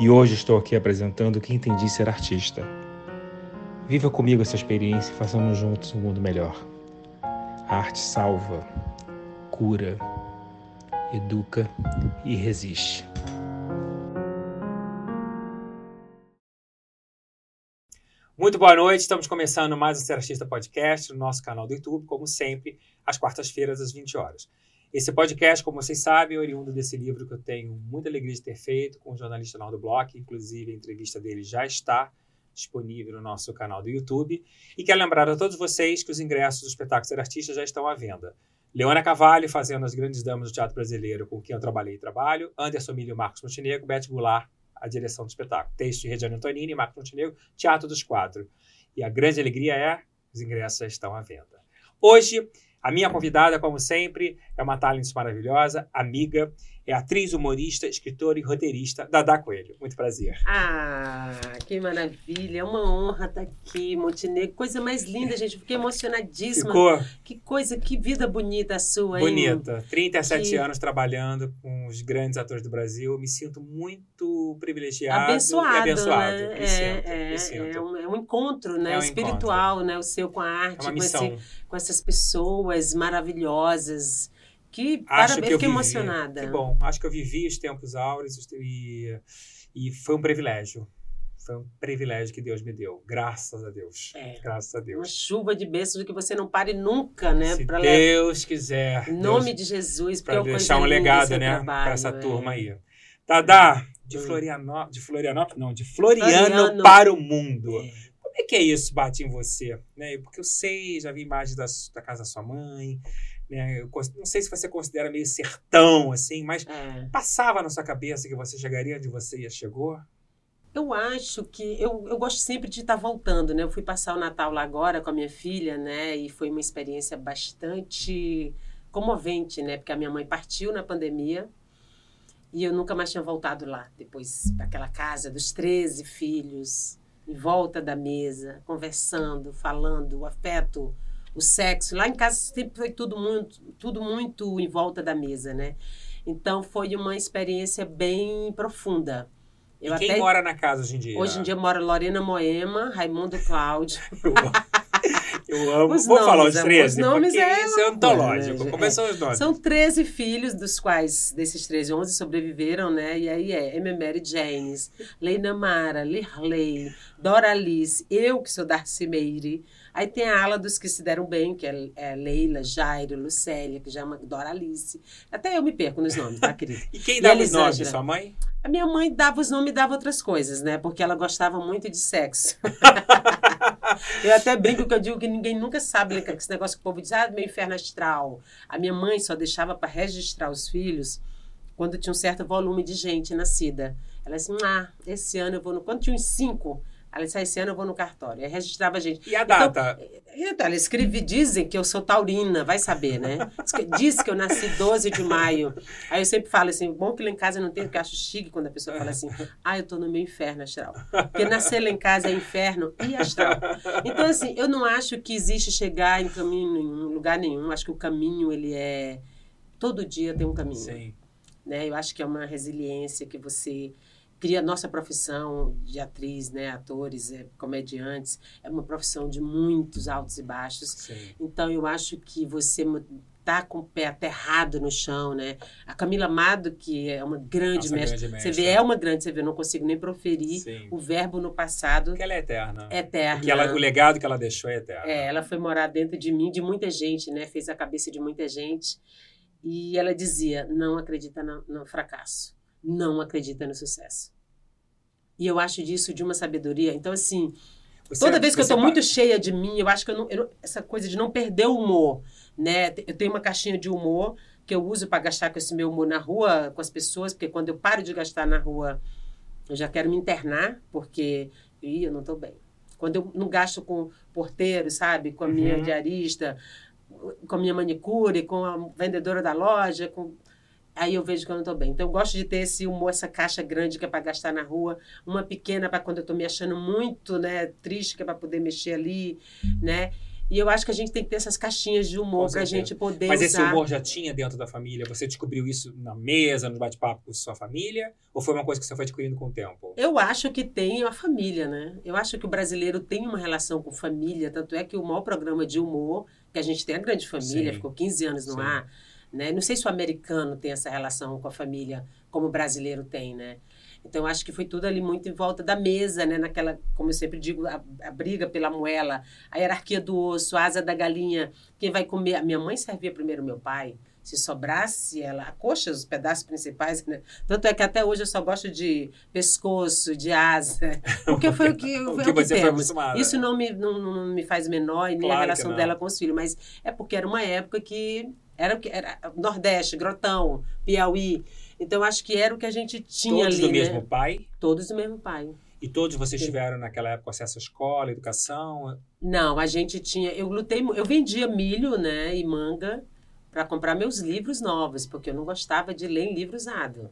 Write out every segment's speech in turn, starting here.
E hoje estou aqui apresentando o que entendi ser artista. Viva comigo essa experiência e façamos juntos um mundo melhor. A arte salva, cura, educa e resiste. Muito boa noite, estamos começando mais um Ser Artista Podcast no nosso canal do YouTube, como sempre, às quartas-feiras, às 20 horas. Esse podcast, como vocês sabem, é oriundo desse livro que eu tenho muita alegria de ter feito com o jornalista Naldo Bloch, inclusive a entrevista dele já está disponível no nosso canal do YouTube. E quero lembrar a todos vocês que os ingressos do espetáculo Ser Artista já estão à venda. Leona Cavalli fazendo as grandes damas do teatro brasileiro, com quem eu trabalhei e trabalho. Anderson Milho e Marcos Montenegro, Beth Goulart a direção do espetáculo. Texto de Regiane Antonini, Marco Montenegro, Teatro dos Quatro. E a grande alegria é, os ingressos já estão à venda. Hoje, a minha convidada, como sempre, é uma talent maravilhosa, amiga, é atriz, humorista, escritora e roteirista, Dada Coelho. Muito prazer. Ah, que maravilha. É uma honra estar aqui, Montenegro. Coisa mais linda, gente. Fiquei emocionadíssima. Ficou? Que coisa, que vida bonita a sua, hein? Bonita. 37 que... anos trabalhando com os grandes atores do Brasil. Me sinto muito privilegiado abençoado, e abençoado. Né? Me é, sinto, é, me sinto. É, um, é um encontro né? É um espiritual, encontro. né? O seu com a arte, É com, esse, com essas pessoas maravilhosas. Que Acho que eu fiquei vivi. emocionada. Que bom. Acho que eu vivi os tempos áureos e, e foi um privilégio. Foi um privilégio que Deus me deu. Graças a Deus. É. Graças a Uma Deus. chuva de bênçãos que você não pare nunca, né? Se Pra le- Deus quiser. Em nome Deus, de Jesus, para é uma deixar um linda legado, né? Para essa é. turma aí. Tadá, de Hum. Florianópolis. De Florianópolis, não, de Floriano, Floriano. para o mundo. É. Como é que é isso, bate em você? Né? Porque eu sei, já vi imagens da, da casa da sua mãe. Né? Eu não sei se você considera meio sertão, assim, mas É. passava na sua cabeça que você chegaria onde você ia chegou? Eu acho que eu, eu gosto sempre de estar voltando, né? Eu fui passar o Natal lá agora com a minha filha, né? E foi uma experiência bastante comovente, né? Porque a minha mãe partiu na pandemia e eu nunca mais tinha voltado lá. Depois, aquela casa dos 13 filhos, em volta da mesa, conversando, falando, o afeto, o sexo. Lá em casa sempre foi tudo muito, tudo muito em volta da mesa, né? Então foi uma experiência bem profunda. e quem mora na casa hoje em dia? Hoje em dia mora Lorena Moema, Raimundo Cláudio. Eu amo. Os Vou falar os nomes, 13, amor, os nomes é isso é antológico. né? Como são os nomes? São 13 filhos, dos quais, desses 13, 11 sobreviveram, né? E aí é M. Mary Janes, Leina Mara, Lirley, Dora Alice, eu que sou Darcy Meire. Aí tem a ala dos que se deram bem, que é, é Leila, Jairo, Lucélia, que já é uma Dora Alice. Até eu me perco nos nomes, tá, querida? E quem E dava a os nomes? Sua mãe? A minha mãe dava os nomes e dava outras coisas, né? Porque ela gostava muito de sexo. eu até brinco que eu digo que ninguém nunca sabe né, que esse negócio que o povo diz, ah, meu inferno astral. A minha mãe só deixava para registrar os filhos quando tinha um certo volume de gente nascida. Ela disse, ah, esse ano eu vou no... Quando tinha uns cinco, ela disse, ah, esse ano eu vou no cartório. Aí registrava a gente. E a data? Então, ela escreve, dizem que eu sou taurina, vai saber, né? Diz que, eu nasci 12 de maio. Aí eu sempre falo assim, bom que lá em casa não tem, porque eu acho chique quando a pessoa fala assim, ah, eu tô no meu inferno astral. Porque nascer lá em casa é inferno e astral. Então, assim, eu não acho que existe chegar em caminho nenhum, lugar nenhum. Acho que o caminho, ele é... Todo dia tem um caminho Sim. né? Eu acho que é uma resiliência que você cria. Nossa profissão de atriz, né? Atores, é, comediantes, é uma profissão de muitos altos e baixos. Sim. Então, eu acho que você tá com o pé aterrado no chão, né? A Camila Amado, que é uma grande, Nossa, mestra, grande mestra. você vê, é uma grande, você vê, eu não consigo nem proferir Sim. o verbo no passado Porque ela é eterna. eterno. Que ela, o legado que ela deixou é eterno. É, ela foi morar dentro de mim, de muita gente, né? Fez a cabeça de muita gente. E ela dizia: não acredita no, no fracasso, não acredita no sucesso. E eu acho disso de uma sabedoria. Então, assim, Você- toda vez que eu estou muito cheia de mim, eu acho que eu não, eu não- essa coisa de não perder o humor, né? Eu tenho uma caixinha de humor que eu uso para gastar com esse meu humor na rua, com as pessoas, porque quando eu paro de gastar na rua, eu já quero me internar, porque Ih, eu não estou bem. Quando eu não gasto com porteiro, sabe? Com a minha Uhum. diarista, com a minha manicure, com a vendedora da loja, com... aí eu vejo que eu não estou bem. Então eu gosto de ter esse humor, essa caixa grande que é para gastar na rua, uma pequena para quando eu estou me achando muito, né, triste, que é para poder mexer ali, né? E eu acho que a gente tem que ter essas caixinhas de humor para a gente poder Mas esse usar. humor já tinha dentro da família? Você descobriu isso na mesa, no bate-papo com sua família? Ou foi uma coisa que você foi adquirindo com o tempo? Eu acho que tem a família, né? Eu acho que o brasileiro tem uma relação com família, tanto é que o maior programa de humor, que a gente tem a grande família, Sim. ficou 15 anos no Sim. ar, né? Não sei se o americano tem essa relação com a família como o brasileiro tem, né? Então, acho que foi tudo ali muito em volta da mesa, né? Naquela, como eu sempre digo, a, a briga pela moela, a hierarquia do osso, a asa da galinha, quem vai comer. A minha mãe servia primeiro meu pai. Se sobrasse ela, a coxa, os pedaços principais, né? Tanto é que até hoje eu só gosto de pescoço, de asa, porque foi o que, O foi que o que você foi temos. Isso não me, não, não me faz menor e nem Claro a relação dela com os filhos, mas é porque era uma época que era, o que- era Nordeste, Grotão, Piauí. Então acho que era o que a gente tinha Todos ali, do né? mesmo pai? Todos do mesmo pai. E todos vocês Sim. tiveram naquela época acesso à escola, educação? Não, a gente tinha. Eu lutei, eu vendia milho, né, e manga para comprar meus livros novos, porque eu não gostava de ler em livro usado.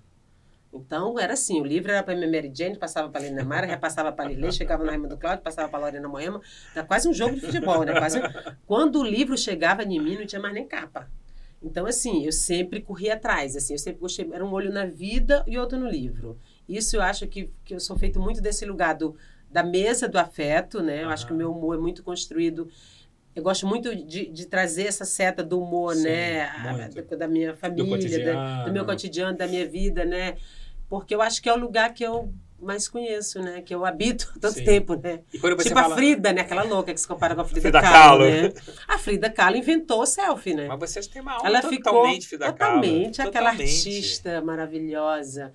Então era assim, o livro era para minha Mary Jane, passava para a Lina Mara, repassava para a Lilê, chegava na Raimundo Cláudio, passava para a Lorena Moema. Era quase um jogo de futebol, né? Quase... Quando o livro chegava em mim, não tinha mais nem capa. Então, assim, eu sempre corri atrás, assim, eu sempre gostei, era um olho na vida e outro no livro. Isso eu acho que, que eu sou feito muito desse lugar do, da mesa do afeto, né? Eu acho que o meu humor é muito construído. Eu gosto muito de, de trazer essa seta do humor, Sim, né? A- da, da minha Do família, da- cotidiano. do meu cotidiano, da minha vida, né? Porque eu acho que é o lugar que eu mais conheço, né? Que eu habito há tanto Sim. tempo, né? E tipo fala... a Frida, né? Aquela louca que se compara com a Frida, Frida Kahlo, Kahlo. né? A Frida Kahlo inventou o selfie, né? Mas vocês têm uma alma Ela ficou totalmente Frida Kahlo. totalmente aquela Totalmente. artista maravilhosa.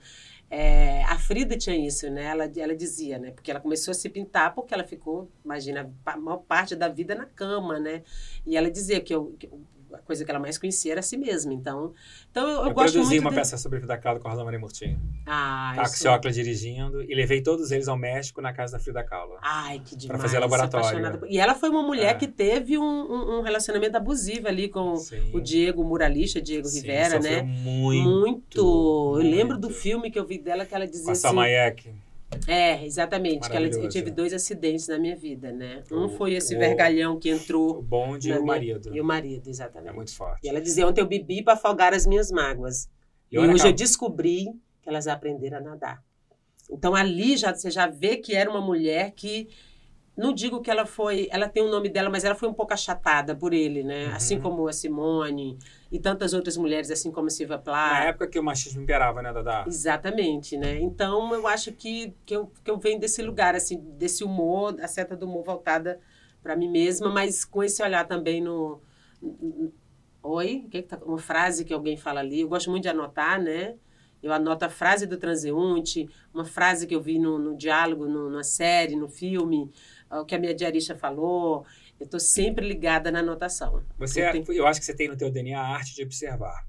É, a Frida tinha isso, né? Ela, ela dizia, né? Porque ela começou a se pintar porque ela ficou, imagina, a maior parte da vida na cama, né? E ela dizia que, eu, que a coisa que ela mais conhecia era a si mesma. Então, então eu, eu, Eu, gosto produzi uma de... peça sobre Frida Kahlo com a Rosa Maria Murtinho. Ah, A isso- Axiocla dirigindo. E levei todos eles ao México na casa da Frida Kahlo. Ai, que demais. fazer laboratório. por- E ela foi uma mulher É. que teve um, um- um relacionamento abusivo ali com Sim. o Diego, o muralista Diego Sim, Rivera, né? Muito. Muito. Eu lembro muito. do filme que eu vi dela que ela dizia Com a assim. Samayek. É, exatamente. Que ela, eu tive dois acidentes na minha vida, né? Um O- foi esse o- vergalhão que O entrou. bonde e o minha- marido. E o marido, É exatamente. muito forte. E ela dizia: ontem eu bebi para afogar as minhas mágoas. E, olha, hoje eu descobri que elas aprenderam a nadar. Então ali já, você já vê que era uma mulher que. Não digo que ela foi. Ela tem o nome dela, mas ela foi um pouco achatada por ele, né? Uhum. Assim como a Simone e tantas outras mulheres, assim como a Silvia Na Plath. época que o machismo imperava, né, Dada? Exatamente, né? Então eu acho que, que, eu, que eu venho desse lugar, assim, desse humor, a seta do humor voltada para mim mesma, mas com esse olhar também no. Oi? Que que tá... Uma frase que alguém fala ali. Eu gosto muito de anotar, né? Eu anoto a frase do transeunte, uma frase que eu vi no, no diálogo, no, na série, no filme, o que a minha diarista falou. Eu estou sempre ligada na anotação. Você, Eu é- tenho- eu acho que você tem no teu DNA a arte de observar.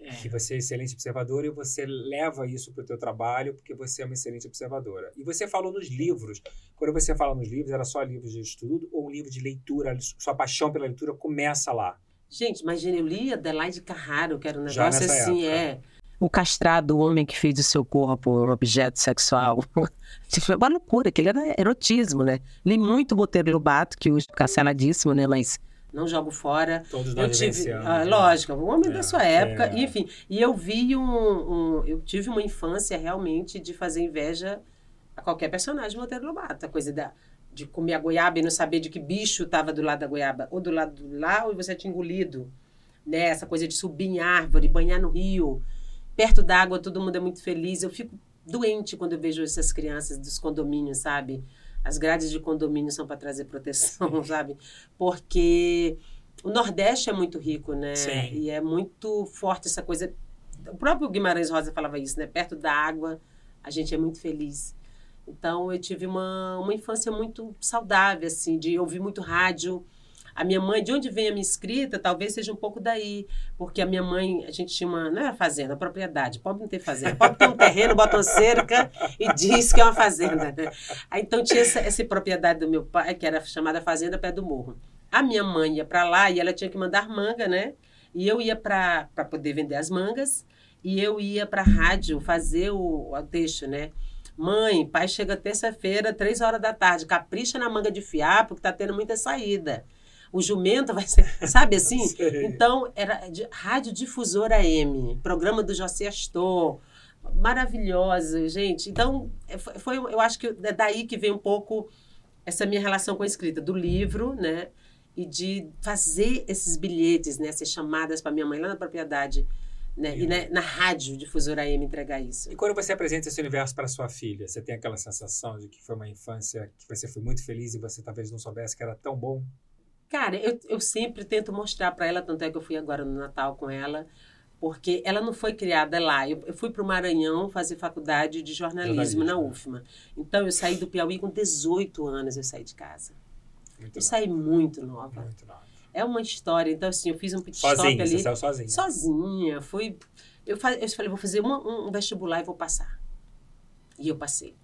É. Que você é excelente observadora e você leva isso para o teu trabalho porque você é uma excelente observadora. E você falou nos livros. Quando você fala nos livros, era só livros de estudo ou um livro de leitura? Sua paixão pela leitura começa lá. Gente, imagina, eu li Adelaide Carraro, que era um negócio assim, época. é. O castrado, o homem que fez do seu corpo um objeto sexual. Tipo, é uma loucura, aquele era erotismo, né? Li muito Botelho Lobato, que hoje é canceladíssimo, né? Mas não jogo fora. Todos Eu nós tive, ah, né? lógico, o homem É, da sua época, é. enfim. E eu vi um, um- Eu tive uma infância realmente de fazer inveja a qualquer personagem do Monteiro Lobato. A coisa da, de comer a goiaba e não saber de que bicho estava do lado da goiaba, ou do lado de lá, ou você tinha engolido. né? Essa coisa de subir em árvore, banhar no rio, perto d'água, todo mundo é muito feliz. Eu fico doente quando eu vejo essas crianças dos condomínios, sabe? As grades de condomínio são para trazer proteção, sabe? Porque o Nordeste é muito rico, né? Sim. E é muito forte essa coisa. O próprio Guimarães Rosa falava isso, né? Perto da água, a gente é muito feliz. Então, eu tive uma, uma infância muito saudável, assim, de ouvir muito rádio. A minha mãe, de onde vem a minha escrita, talvez seja um pouco daí. Porque a minha mãe, a gente tinha uma. Não era fazenda, propriedade. Pobre não tem fazenda. Pobre tem um terreno, bota uma cerca e diz que é uma fazenda. Né? Aí, então tinha essa, essa propriedade do meu pai, que era chamada Fazenda Pé do Morro. A minha mãe ia para lá e ela tinha que mandar manga, né? E eu ia para poder vender as mangas. E eu ia para a rádio fazer o, o texto, né? Mãe, pai chega terça-feira, três horas da tarde, capricha na manga de fiapo, que tá tendo muita saída. O jumento vai ser, sabe assim? Sei. então, era de, Rádio Difusora M, programa do José Astor, maravilhosa, gente. Então, é, foi, foi- eu acho que é daí que vem um pouco essa minha relação com a escrita, do livro, né? E de fazer esses bilhetes, né? Essas chamadas para minha mãe lá na propriedade, né? E na, na rádio Difusora M entregar isso. E quando você apresenta esse universo para sua filha, você tem aquela sensação de que foi uma infância que você foi muito feliz e você talvez não soubesse que era tão bom? Cara, eu, eu sempre tento mostrar para ela, tanto é que eu fui agora no Natal com ela, porque ela não foi criada lá. Eu, eu fui para o Maranhão fazer faculdade de jornalismo, na Jornalismo. UFMA. Então, eu saí do Piauí com 18 anos, eu saí de casa. Muito Eu nova, saí muito nova. muito nova. É uma história. Então, assim, eu fiz um pit stop Sozinha, você ali. saiu sozinha. Sozinha. Fui. Eu, eu falei, vou fazer uma- um vestibular e vou passar. E eu passei.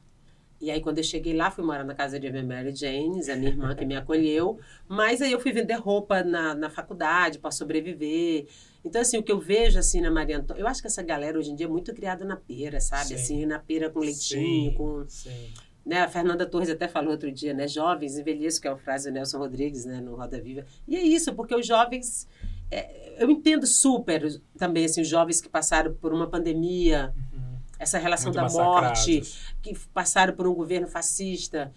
E aí, quando eu cheguei lá, fui morar na casa de minha Mary Janes, a minha irmã que me acolheu. Mas aí eu fui vender roupa na, na faculdade para sobreviver. Então, assim, o que eu vejo, assim, na Maria Antônia... Eu acho que essa galera, hoje em dia, é muito criada na pera, sabe? Sim. Assim, na pera com leitinho, Sim, com... Sim. Né? A Fernanda Torres até falou outro dia, né? Jovens envelheçam, que é uma frase do Nelson Rodrigues, né? No Roda Viva. E é isso, porque os jovens... é, eu entendo super também, assim, os jovens que passaram por uma pandemia, Uhum. Essa relação Muito da morte, que passaram por um governo fascista.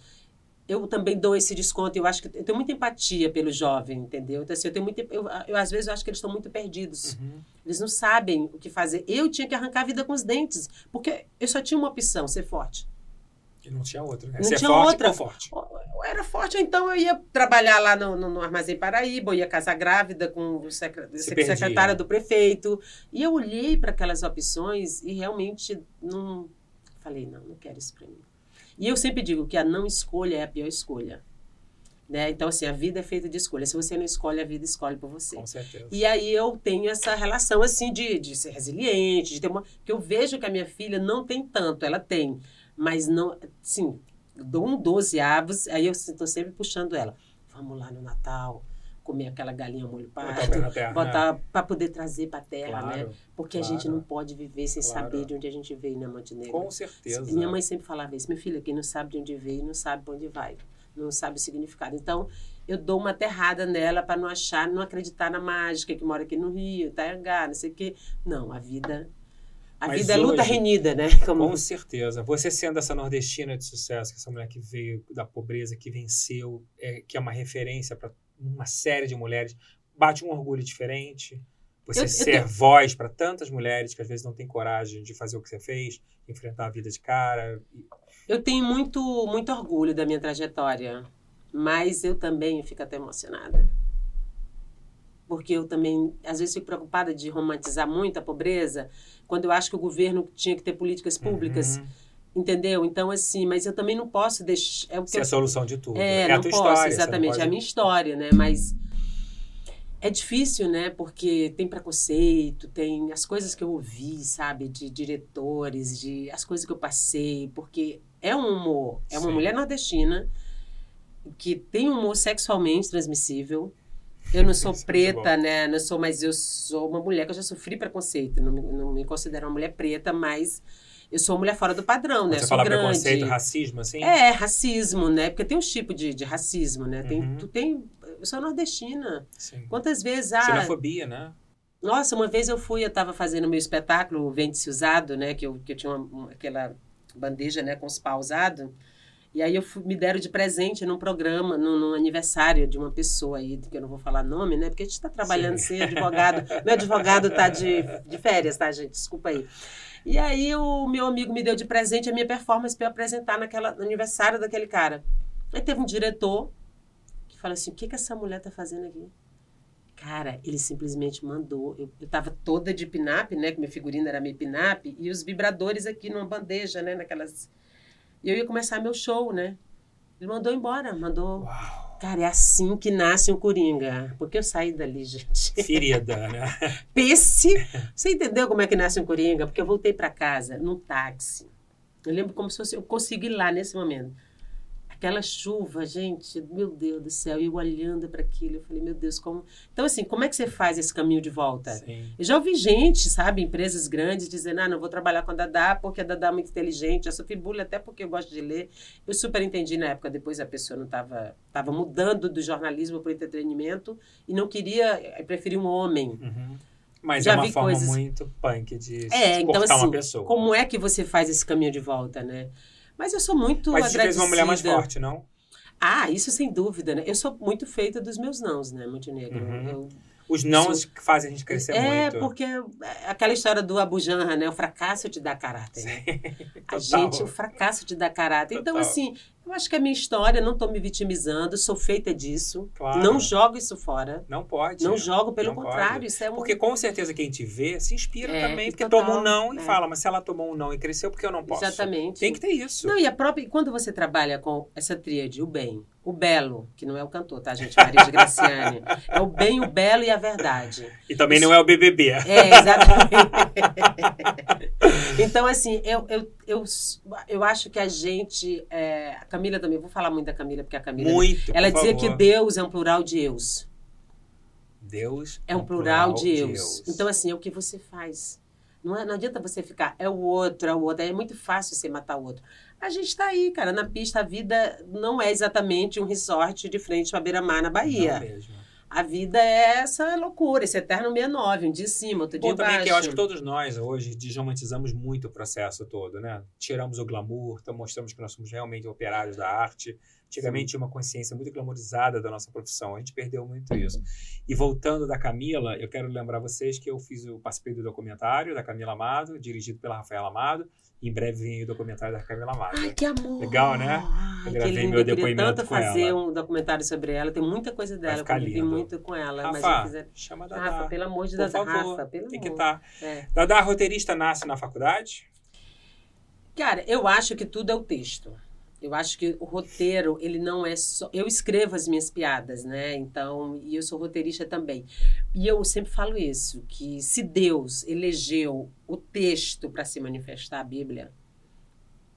Eu também dou esse desconto. Eu acho que eu tenho muita empatia pelo jovem, entendeu? Então, assim, eu tenho muita, eu, eu, às vezes eu acho que eles estão muito perdidos. Uhum. Eles não sabem o que fazer. Eu tinha que arrancar a vida com os dentes, porque eu só tinha uma opção, ser forte. E não tinha outra. Né? Não Ser tinha forte outra. ou forte? Eu era forte, então eu ia trabalhar lá no, no, no Armazém Paraíba, eu ia casar grávida com o secre- Se secretária do prefeito. E eu olhei para aquelas opções e realmente não. Falei, não, não quero isso para mim. E eu sempre digo que a não escolha é a pior escolha. Né? Então, assim, a vida é feita de escolha. Se você não escolhe, a vida escolhe por você. Com certeza. E aí eu tenho essa relação assim de, de ser resiliente, de ter uma. que eu vejo que a minha filha não tem tanto, ela tem, mas não. Sim, dou um 12 avos, aí eu estou sempre puxando ela. Vamos lá no Natal, comer aquela galinha molho pardo, na terra, botar para poder trazer para a terra, né? Claro, Porque a claro. gente não pode viver sem Claro. saber de onde a gente veio, né, Montenegro? com certeza. Minha mãe sempre falava isso, minha filha, quem não sabe de onde veio, não sabe para onde vai, não sabe o significado. Então, eu dou uma aterrada nela para não achar, não acreditar na mágica que mora aqui no Rio, Itaiangá, não sei o quê. Não, a vida. A Mas vida é luta hoje- renhida, né? Como, Com certeza. Você sendo essa nordestina de sucesso, que essa mulher que veio da pobreza, que venceu, é, que é uma referência para uma série de mulheres, bate um orgulho diferente. Você Eu- eu ser tenho- voz para tantas mulheres que às vezes não têm coragem de fazer o que você fez, enfrentar a vida de cara. Eu tenho muito, muito orgulho da minha trajetória, mas eu também fico até emocionada. Porque eu também, às vezes, fico preocupada de romantizar muito a pobreza, quando eu acho que o governo tinha que ter políticas públicas, Uhum. entendeu? Então, assim, mas eu também não posso deixar. É o que eu a solução de tudo. É, a não tua posso, história. exatamente. pode- É a minha história, né? Mas é difícil, né? Porque tem preconceito, tem as coisas que eu ouvi, sabe? De diretores, de as coisas que eu passei. Porque é um humor. É uma Sim. mulher nordestina que tem um humor sexualmente transmissível. Eu não sou preta, né? Não sou, mas eu sou uma mulher que eu já sofri preconceito. Não me, não me considero uma mulher preta, mas eu sou uma mulher fora do padrão, né? Você sou fala grande. preconceito, racismo, assim? É, racismo, né? Porque tem uns tipos de, de racismo, né? Tem, Uhum. tu tem, eu sou nordestina. Sim. Quantas vezes, ah, Xenofobia, né? nossa, uma vez eu fui, eu estava fazendo meu espetáculo, o Vende-se Usado, né? Que eu, que eu tinha uma, uma- aquela bandeja, né, com os paus usados. E aí eu fui, me deram de presente num programa, num, num, aniversário de uma pessoa aí, que eu não vou falar nome, né? Porque a gente está trabalhando Sim. sem advogado. meu advogado está de, de férias, tá, gente? Desculpa aí. E aí o meu amigo me deu de presente a minha performance para eu apresentar naquela, no aniversário daquele cara. Aí teve um diretor que falou assim: o que, que essa mulher está fazendo aqui? Cara, ele simplesmente mandou. Eu, eu tava toda de pinap, né? Que minha figurina era meio pinap, e os vibradores aqui numa bandeja, né? Naquelas. E eu ia começar meu show, né? Ele mandou embora, mandou. Uau. Cara, é assim que nasce um coringa. Porque eu saí dali, gente. Ferida, né? Pesse. Você entendeu como é que nasce um coringa? Porque eu voltei para casa num táxi. Eu lembro como se fosse, eu consegui ir lá nesse momento. Aquela chuva, gente, meu Deus do céu, e eu olhando para aquilo, eu falei, meu Deus, como. Então, assim, como é que você faz esse caminho de volta? Sim. Eu já ouvi gente, sabe, empresas grandes dizendo, ah, não vou trabalhar com a Dadá porque a Dadá é muito inteligente, eu sou fibula até porque eu gosto de ler. Eu super entendi na época, depois a pessoa não estava tava mudando do jornalismo para o entretenimento e não queria, preferia um homem. Uhum. Mas Já é uma forma coisas... muito punk de é, então, assim, uma pessoa. Como é que você faz esse caminho de volta, né? Mas eu sou muito Mas agradecida. Mas uma mulher mais forte, não? Ah, isso sem dúvida, né? Eu sou muito feita dos meus nãos, né, Montenegro? Uhum. Eu, os nãos que fazem a gente crescer é, muito. É, porque aquela história do Abu Janra, né? O fracasso te dá caráter. Né? a gente, o fracasso te dá caráter. Então, Total. Então, assim, eu acho que a minha história, não estou me vitimizando, sou feita disso. Claro. Não jogo isso fora. Não pode. Não jogo, pelo não contrário. Pode. Isso é um... Porque com certeza quem te vê se inspira é, também, porque total, toma um não e é. fala, mas se ela tomou um não e cresceu, porque eu não posso? Exatamente. Tem que ter isso. Não, e a própria. Quando você trabalha com essa tríade, o bem, o belo, que não é o cantor, tá, gente? Maria de Graciane. é o bem, o belo e a verdade. E também Isso... não é o BBB. É, exatamente. então, assim, eu, eu, eu, eu acho que a gente. É, a Camila também, vou falar muito da Camila, porque a Camila. Muito. Ela dizia favor. que Deus é um plural de eus. Deus é um plural, plural de, eus. de eus. Então, assim, é o que você faz. Não, é, não adianta você ficar, é o outro, é o outro. É muito fácil você matar o outro. A gente está aí, cara, na pista. A vida não é exatamente um resort de frente para beira-mar na Bahia. Não mesmo. A vida é essa loucura, esse eterno 69, um dia em cima, outro dia Pô, também que eu acho que todos nós hoje desromantizamos muito o processo todo, né? Tiramos o glamour, então mostramos que nós somos realmente operários da arte. Antigamente tinha uma consciência muito glamorizada da nossa profissão, a gente perdeu muito isso. E voltando da Camila, eu quero lembrar vocês que eu fiz o participei do documentário da Camila Amado, dirigido pela Rafaela Amado, em breve vem o documentário da Camila Amado. Ai, que amor! Legal, né? Ai, eu gravei meu depoimento tanto com fazer ela. um documentário sobre ela. Tem muita coisa dela. Eu vi muito com ela. Rafa, mas quiser... chama a Dadá. Rafa, pelo amor de Deus. Rafa, pelo Tem amor. que estar. Tá. É. Dadá, roteirista, nasce na faculdade? Cara, eu acho que tudo é o texto. Eu acho que o roteiro, ele não é só. Eu escrevo as minhas piadas, né? Então, e eu sou roteirista também. E eu sempre falo isso: que se Deus elegeu o texto para se manifestar a Bíblia,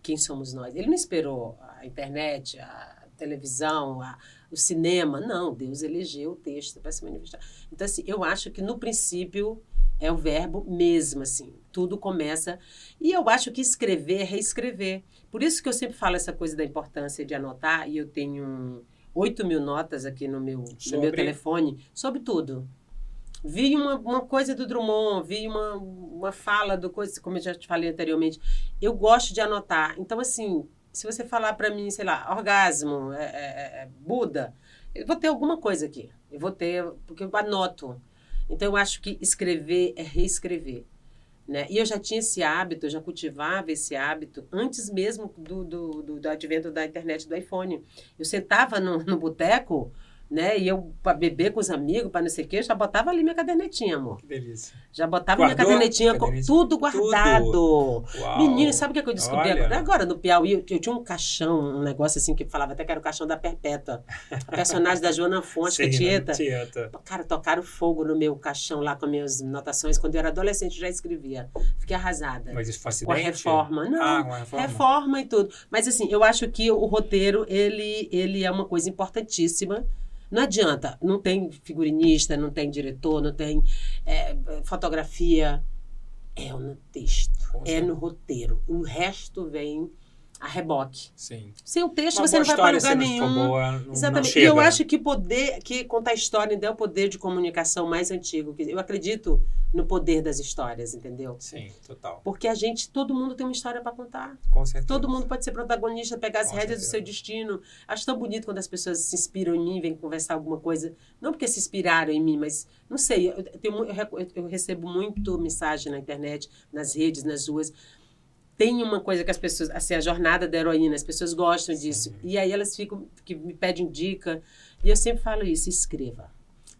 quem somos nós? Ele não esperou a internet, a televisão, a, o cinema. Não, Deus elegeu o texto para se manifestar. Então, assim, eu acho que no princípio é o verbo mesmo, assim. Tudo começa. E eu acho que escrever é reescrever. Por isso que eu sempre falo essa coisa da importância de anotar, e eu tenho 8 mil notas aqui no meu, no meu telefone sobre tudo. Vi uma, uma coisa do Drummond, vi uma, uma fala do coisa, como eu já te falei anteriormente. Eu gosto de anotar. Então, assim, se você falar para mim, sei lá, orgasmo, é, é, é, Buda, eu vou ter alguma coisa aqui. Eu vou ter, porque eu anoto. Então, eu acho que escrever é reescrever. Né? E eu já tinha esse hábito, eu já cultivava esse hábito antes mesmo do, do, do, do advento da internet do iPhone. Eu sentava no, no boteco, né? E eu, para beber com os amigos, para não sei o quê, já botava ali minha cadernetinha, amor. Que delícia. Já botava Guardou? minha cadernetinha, com tudo guardado. Tudo. Menino, sabe o que, é que eu descobri agora? Agora, no Piauí, eu, eu, tinha um caixão, um negócio assim que falava até que era o caixão da Perpétua. A personagem da Joana Fonte, que Tieta. Tieta. Cara, tocaram fogo no meu caixão lá com minhas notações. Quando eu era adolescente, eu já escrevia. Fiquei arrasada. Mas isso acidente? Com a reforma. Não, ah, com a reforma. reforma e tudo. Mas assim, eu acho que o roteiro, ele, ele é uma coisa importantíssima não adianta, não tem figurinista, não tem diretor, não tem é, fotografia. É no texto, é no roteiro. O resto vem a reboque. Sim. Sem o texto Uma você não vai para lugar não nenhum. boa, não- não Exatamente. chega. e eu acho que poder, que contar história ainda é o poder de comunicação mais antigo. que Eu acredito no poder das histórias, entendeu? Sim, total. Porque a gente, todo mundo tem uma história para contar. Com certeza. Todo mundo pode ser protagonista, pegar as Com rédeas do certeza. seu destino. Acho tão bonito quando as pessoas se inspiram em mim, vêm conversar alguma coisa. Não porque se inspiraram em mim, mas não sei. Eu, tenho eu eu recebo muito mensagem na internet, nas redes, nas ruas. Tem uma coisa que as pessoas, assim, a jornada da heroína, as pessoas gostam disso. E aí elas ficam, que me pedem dica. E eu sempre falo isso: escreva.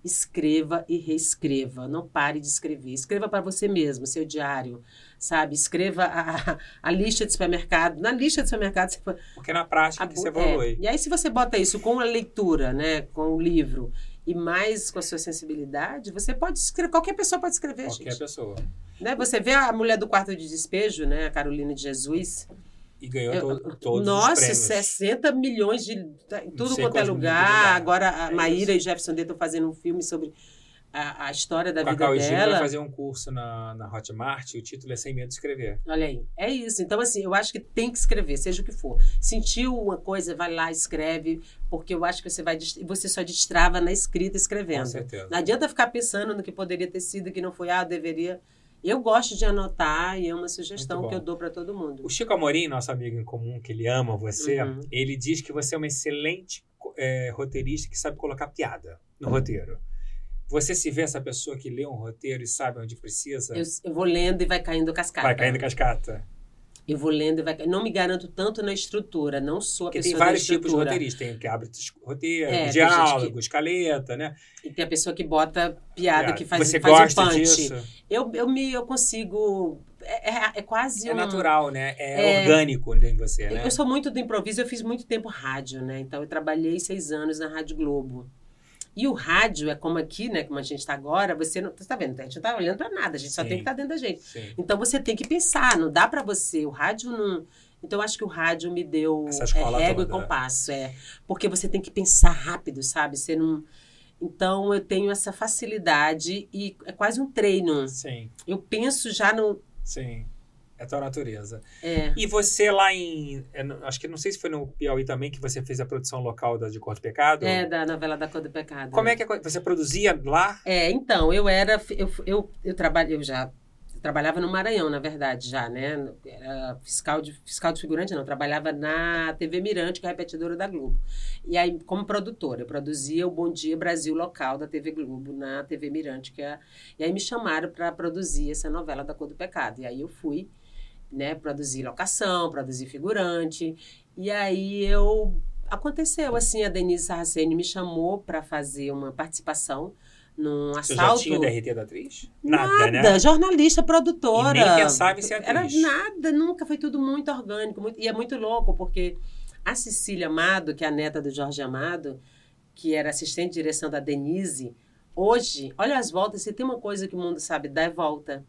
Escreva e reescreva. Não pare de escrever. Escreva para você mesmo, seu diário, sabe? Escreva a, a lista de supermercado. Na lista de supermercado, você Porque na prática que a- você é. evolui. E aí, se você bota isso com a leitura, né? Com o livro, e mais com a sua sensibilidade, você pode escrever. Qualquer pessoa pode escrever, Qualquer gente. pessoa. Né? Você vê a mulher do quarto de despejo, né? A Carolina de Jesus. E ganhou Eu- to- todos Nossa, os prêmios. 60 milhões de. tá Em tudo quanto é lugar. lugar. Agora a É Maíra isso. e Jefferson D estão fazendo um filme sobre a, a história da vida e Gil vai dela. fazer um curso na, na Hotmart e o título é Sem Medo de Escrever. Olha aí, é isso. Então, assim, eu acho que tem que escrever, seja o que for. Sentiu uma coisa, vai lá, escreve, porque eu acho que você vai você só destrava na escrita Com escrevendo. certeza. Não adianta ficar pensando no que poderia ter sido, que não foi, ah, deveria. Eu gosto de anotar e é uma sugestão que eu dou para todo mundo. O Chico Amorim, nosso amigo em comum, que ele ama você, Uhum. ele diz que você é uma excelente é, roteirista que sabe colocar piada no roteiro. Você se vê essa pessoa que lê um roteiro e sabe onde precisa? Eu, eu vou lendo e vai caindo cascata. Vai caindo cascata. Eu vou lendo e vai caindo. Não me garanto tanto na estrutura, não sou a Porque pessoa tem vários tipos de roteiristas. Tem o que abre roteiro, É, diálogo, gente escaleta, né? E tem a pessoa que bota piada, que faz, Você faz gosta um punch. disso? Eu, eu, me, eu consigo. É, é, é quase É um. natural, né? É, É. orgânico em você, né? Eu sou muito do improviso, eu fiz muito tempo rádio, né? Então eu trabalhei seis anos na Rádio Globo. E o rádio é como aqui, né? Como a gente está agora, você não. Você tá vendo? A gente não tá olhando para nada, a gente só Sim. tem que estar dentro da gente. Sim. Então você tem que pensar, não dá para você. O rádio não. Então eu acho que o rádio me deu é, régua toda. e compasso, é. Porque você tem que pensar rápido, sabe? Você não. Então eu tenho essa facilidade e é quase um treino. Sim, Eu penso já no. sim. É tua natureza. É, E você lá em. é, Acho que não sei se foi no Piauí também que você fez a produção local da De Cor do Pecado. é da novela da Cor do Pecado. Como é que é- você produzia lá? É, então, eu era. Eu, eu, eu, trabalho, eu já trabalhava no Maranhão, na verdade, já, né? Era fiscal de, fiscal de figurante, não. Trabalhava na TV Mirante, que é a repetidora da Globo. E aí, como produtora, eu produzia o Bom Dia Brasil local da TV Globo, na TV Mirante. Que é, e aí me chamaram para produzir essa novela da Cor do Pecado. E aí eu fui, né? Produzir locação, produzir figurante. E aí eu. Aconteceu assim, a Denise Saraceni me chamou para fazer uma participação num Você já assalto. tinha DRT da atriz? Nada, né? jornalista, produtora. E nem pensava em ser Era atriz. nada, nunca, foi tudo muito orgânico. muito- e é muito louco, porque a Cecília Amado, que é a neta do Jorge Amado, que era assistente de direção da Denise, hoje, olha as voltas, se tem uma coisa que o mundo sabe, dá é volta.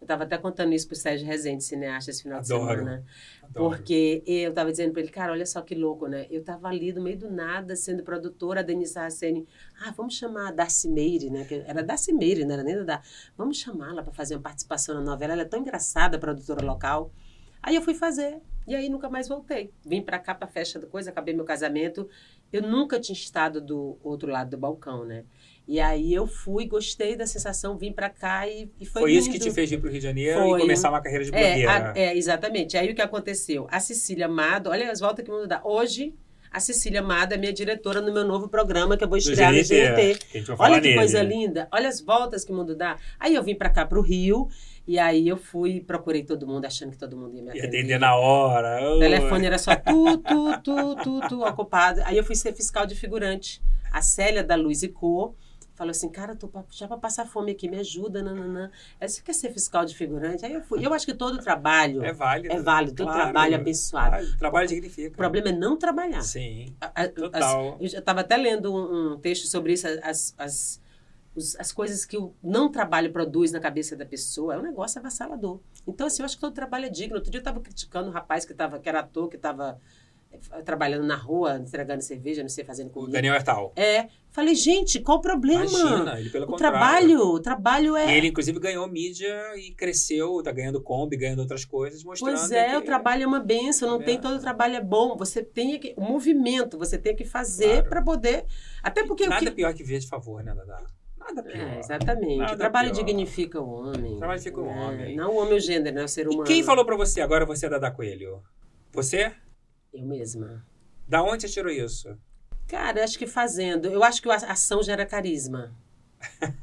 Eu estava até contando isso para o Sérgio Rezende, cineasta, esse final de Adoro. semana. Adoro. Porque eu estava dizendo para ele, cara, olha só que louco, né? Eu estava ali no meio do nada, sendo produtora, a Denise Saraceni, ah, vamos chamar a Darcy Meire, né? Que era Darcy Meire, não era nem da. Vamos chamá-la para fazer uma participação na novela, ela é tão engraçada, a produtora local. Aí eu fui fazer, e aí nunca mais voltei. Vim para cá, para a festa da coisa, acabei meu casamento. Eu nunca tinha estado do outro lado do balcão, né? E aí eu fui, gostei da sensação, vim para cá e, e foi Foi, isso que lindo. te fez vir para o Rio de Janeiro Foi. e começar uma carreira de É, blogueira. a- é, exatamente. Aí o que aconteceu? A Cecília Amado, olha as voltas que o mundo dá. Hoje, a Cecília Amado é minha diretora no meu novo programa que eu vou estrear no GNT, Olha que nele. coisa linda. Olha as voltas que o mundo dá. Aí eu vim pra cá, pro Rio, e aí eu fui, procurei todo mundo, achando que todo mundo ia me atender. atender na hora. O telefone era só tu, tu, tu, tu, tu, ocupado. Aí eu fui ser fiscal de figurante. A Célia da Luz e Cor falou assim, cara, tô já pra passar fome aqui, me ajuda, nananã. Aí você quer ser fiscal de figurante? Aí eu fui. Eu acho que todo trabalho É válido. é válido, todo Claro. trabalho é abençoado. Válido. Trabalho dignifica. O problema é não trabalhar. Sim, A- a- total. as- eu estava até lendo um, um texto sobre isso, as, as, as coisas que o não trabalho produz na cabeça da pessoa. É um negócio avassalador. Então, assim, eu acho que todo trabalho é digno. Outro dia eu estava criticando um rapaz que, tava, que era ator, que estava trabalhando na rua, entregando cerveja, não sei, fazendo O comida. Daniel Hertal. É. Falei, gente, qual o problema? Imagina, ele pelo o contrário. trabalho, o trabalho é. E ele, inclusive, ganhou mídia e cresceu, tá ganhando Kombi, ganhando outras coisas, mostrando Pois é, que... o trabalho é uma benção, não É. tem todo o trabalho é bom. Você tem que. O movimento, você tem que fazer Claro. para poder. Até porque o Nada que. pior que ver de favor, né, Dada? Nada pior. É, exatamente. Nada o trabalho pior. dignifica o homem. O trabalho dignifica o É, homem. Não o homem, o gênero, né? O ser E humano. quem falou pra você, agora você é Dada Coelho? Você? Eu mesma. Da onde você tirou isso? Cara, acho que fazendo. Eu acho que a ação gera carisma.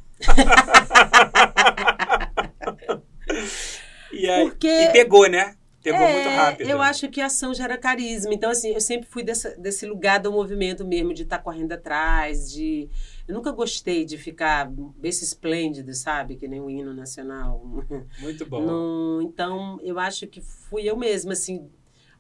E, aí, Porque- e pegou, né? Pegou É, muito rápido. Eu acho que a ação gera carisma. Então, assim, eu sempre fui dessa, desse lugar do movimento mesmo, de estar correndo atrás, de. Eu nunca gostei de ficar esse esplêndido, sabe? Que nem o hino nacional. Muito bom. Não- então, eu acho que fui eu mesma, assim,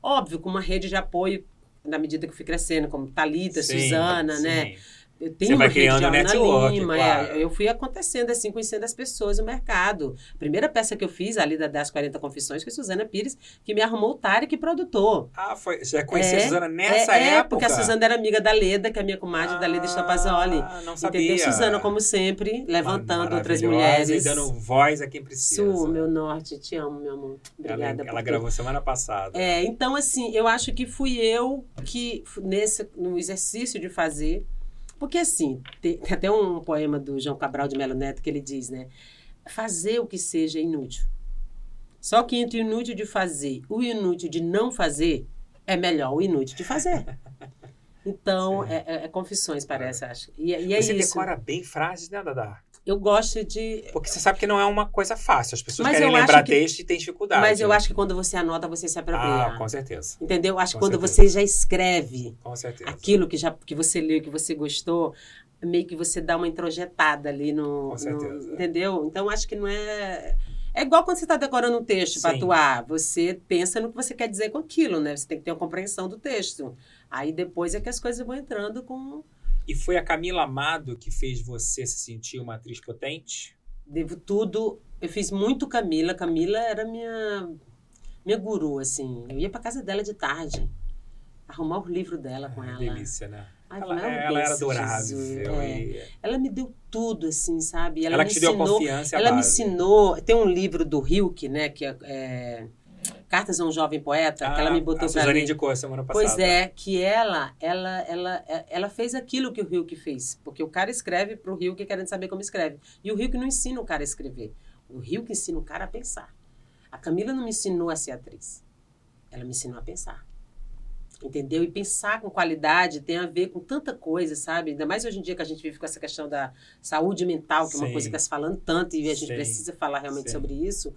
óbvio, com uma rede de apoio na medida que eu fui crescendo, como Thalita, Sim, Suzana, né? Eu tenho Você uma vai criando network, Lima, claro. é, eu fui acontecendo assim, conhecendo as pessoas, o mercado. A primeira peça que eu fiz, ali da- das 40 Confissões, foi Suzana Pires, que me arrumou o Tarek produtor. Ah, foi. Você conhecia É, a Suzana nessa é, é, época? porque a Suzana era amiga da Leda, que é a minha comadre da Leda. Ah, não sabia. Entendeu? Suzana, como sempre, levantando outras mulheres. E dando voz a quem precisa. Su, meu norte, te amo, meu amor. ela, Obrigada ela tudo. gravou semana passada. É, então, assim, eu acho que fui eu que, nesse, no exercício de fazer. Porque, assim, tem, tem até um poema do João Cabral de Melo Neto que ele diz, né? Fazer o que seja é inútil. Só que entre o inútil de fazer e o inútil de não fazer, é melhor o inútil de fazer. Então, é, é- é confissões, parece, acho. E, e é Você isso. decora bem frases, né, Dada? Eu gosto de. Porque você sabe que não é uma coisa fácil. As pessoas Mas querem lembrar que- texto e têm dificuldade. Mas eu acho que quando você anota, você se apropria. Ah, com certeza. Entendeu? Acho que Com quando certeza. você já escreve Com certeza. aquilo que, já, que você leu, que você gostou, meio que você dá uma introjetada ali no. Com certeza. no- entendeu? Então acho que não é. É igual quando você está decorando um texto para atuar. Você pensa no que você quer dizer com aquilo, né? Você tem que ter uma compreensão do texto. Aí depois é que as coisas vão entrando com. E foi a Camila Amado que fez você se sentir uma atriz potente? Devo tudo. Eu fiz muito Camila. Camila era minha. Minha guru, assim. Eu ia para casa dela de tarde. Arrumar o livro dela com Ah, ela. delícia, né? Ai, ela, não é ela era adorável. É. e- Ela me deu tudo, assim, sabe? Ela, me que te deu ensinou. confiança e a Ela me ensinou. Tem um livro do Hilke, né? Que é, é, Cartas a um Jovem Poeta, que ela me Ah, botou a pra Suzane ler. indicou a semana passada. Pois é, que ela, ela, ela, ela fez aquilo que o Hilke fez. Porque o cara escreve pro Hilke querendo saber como escreve. E o Hilke não ensina o cara a escrever. O Hilke ensina o cara a pensar. A Camila não me ensinou a ser atriz. Ela me ensinou a pensar. Entendeu? E pensar com qualidade tem a ver com tanta coisa, sabe? Ainda mais hoje em dia que a gente vive com essa questão da saúde mental, que é uma Sim. coisa que está se falando tanto e a gente Sim. precisa falar realmente Sim. sobre isso.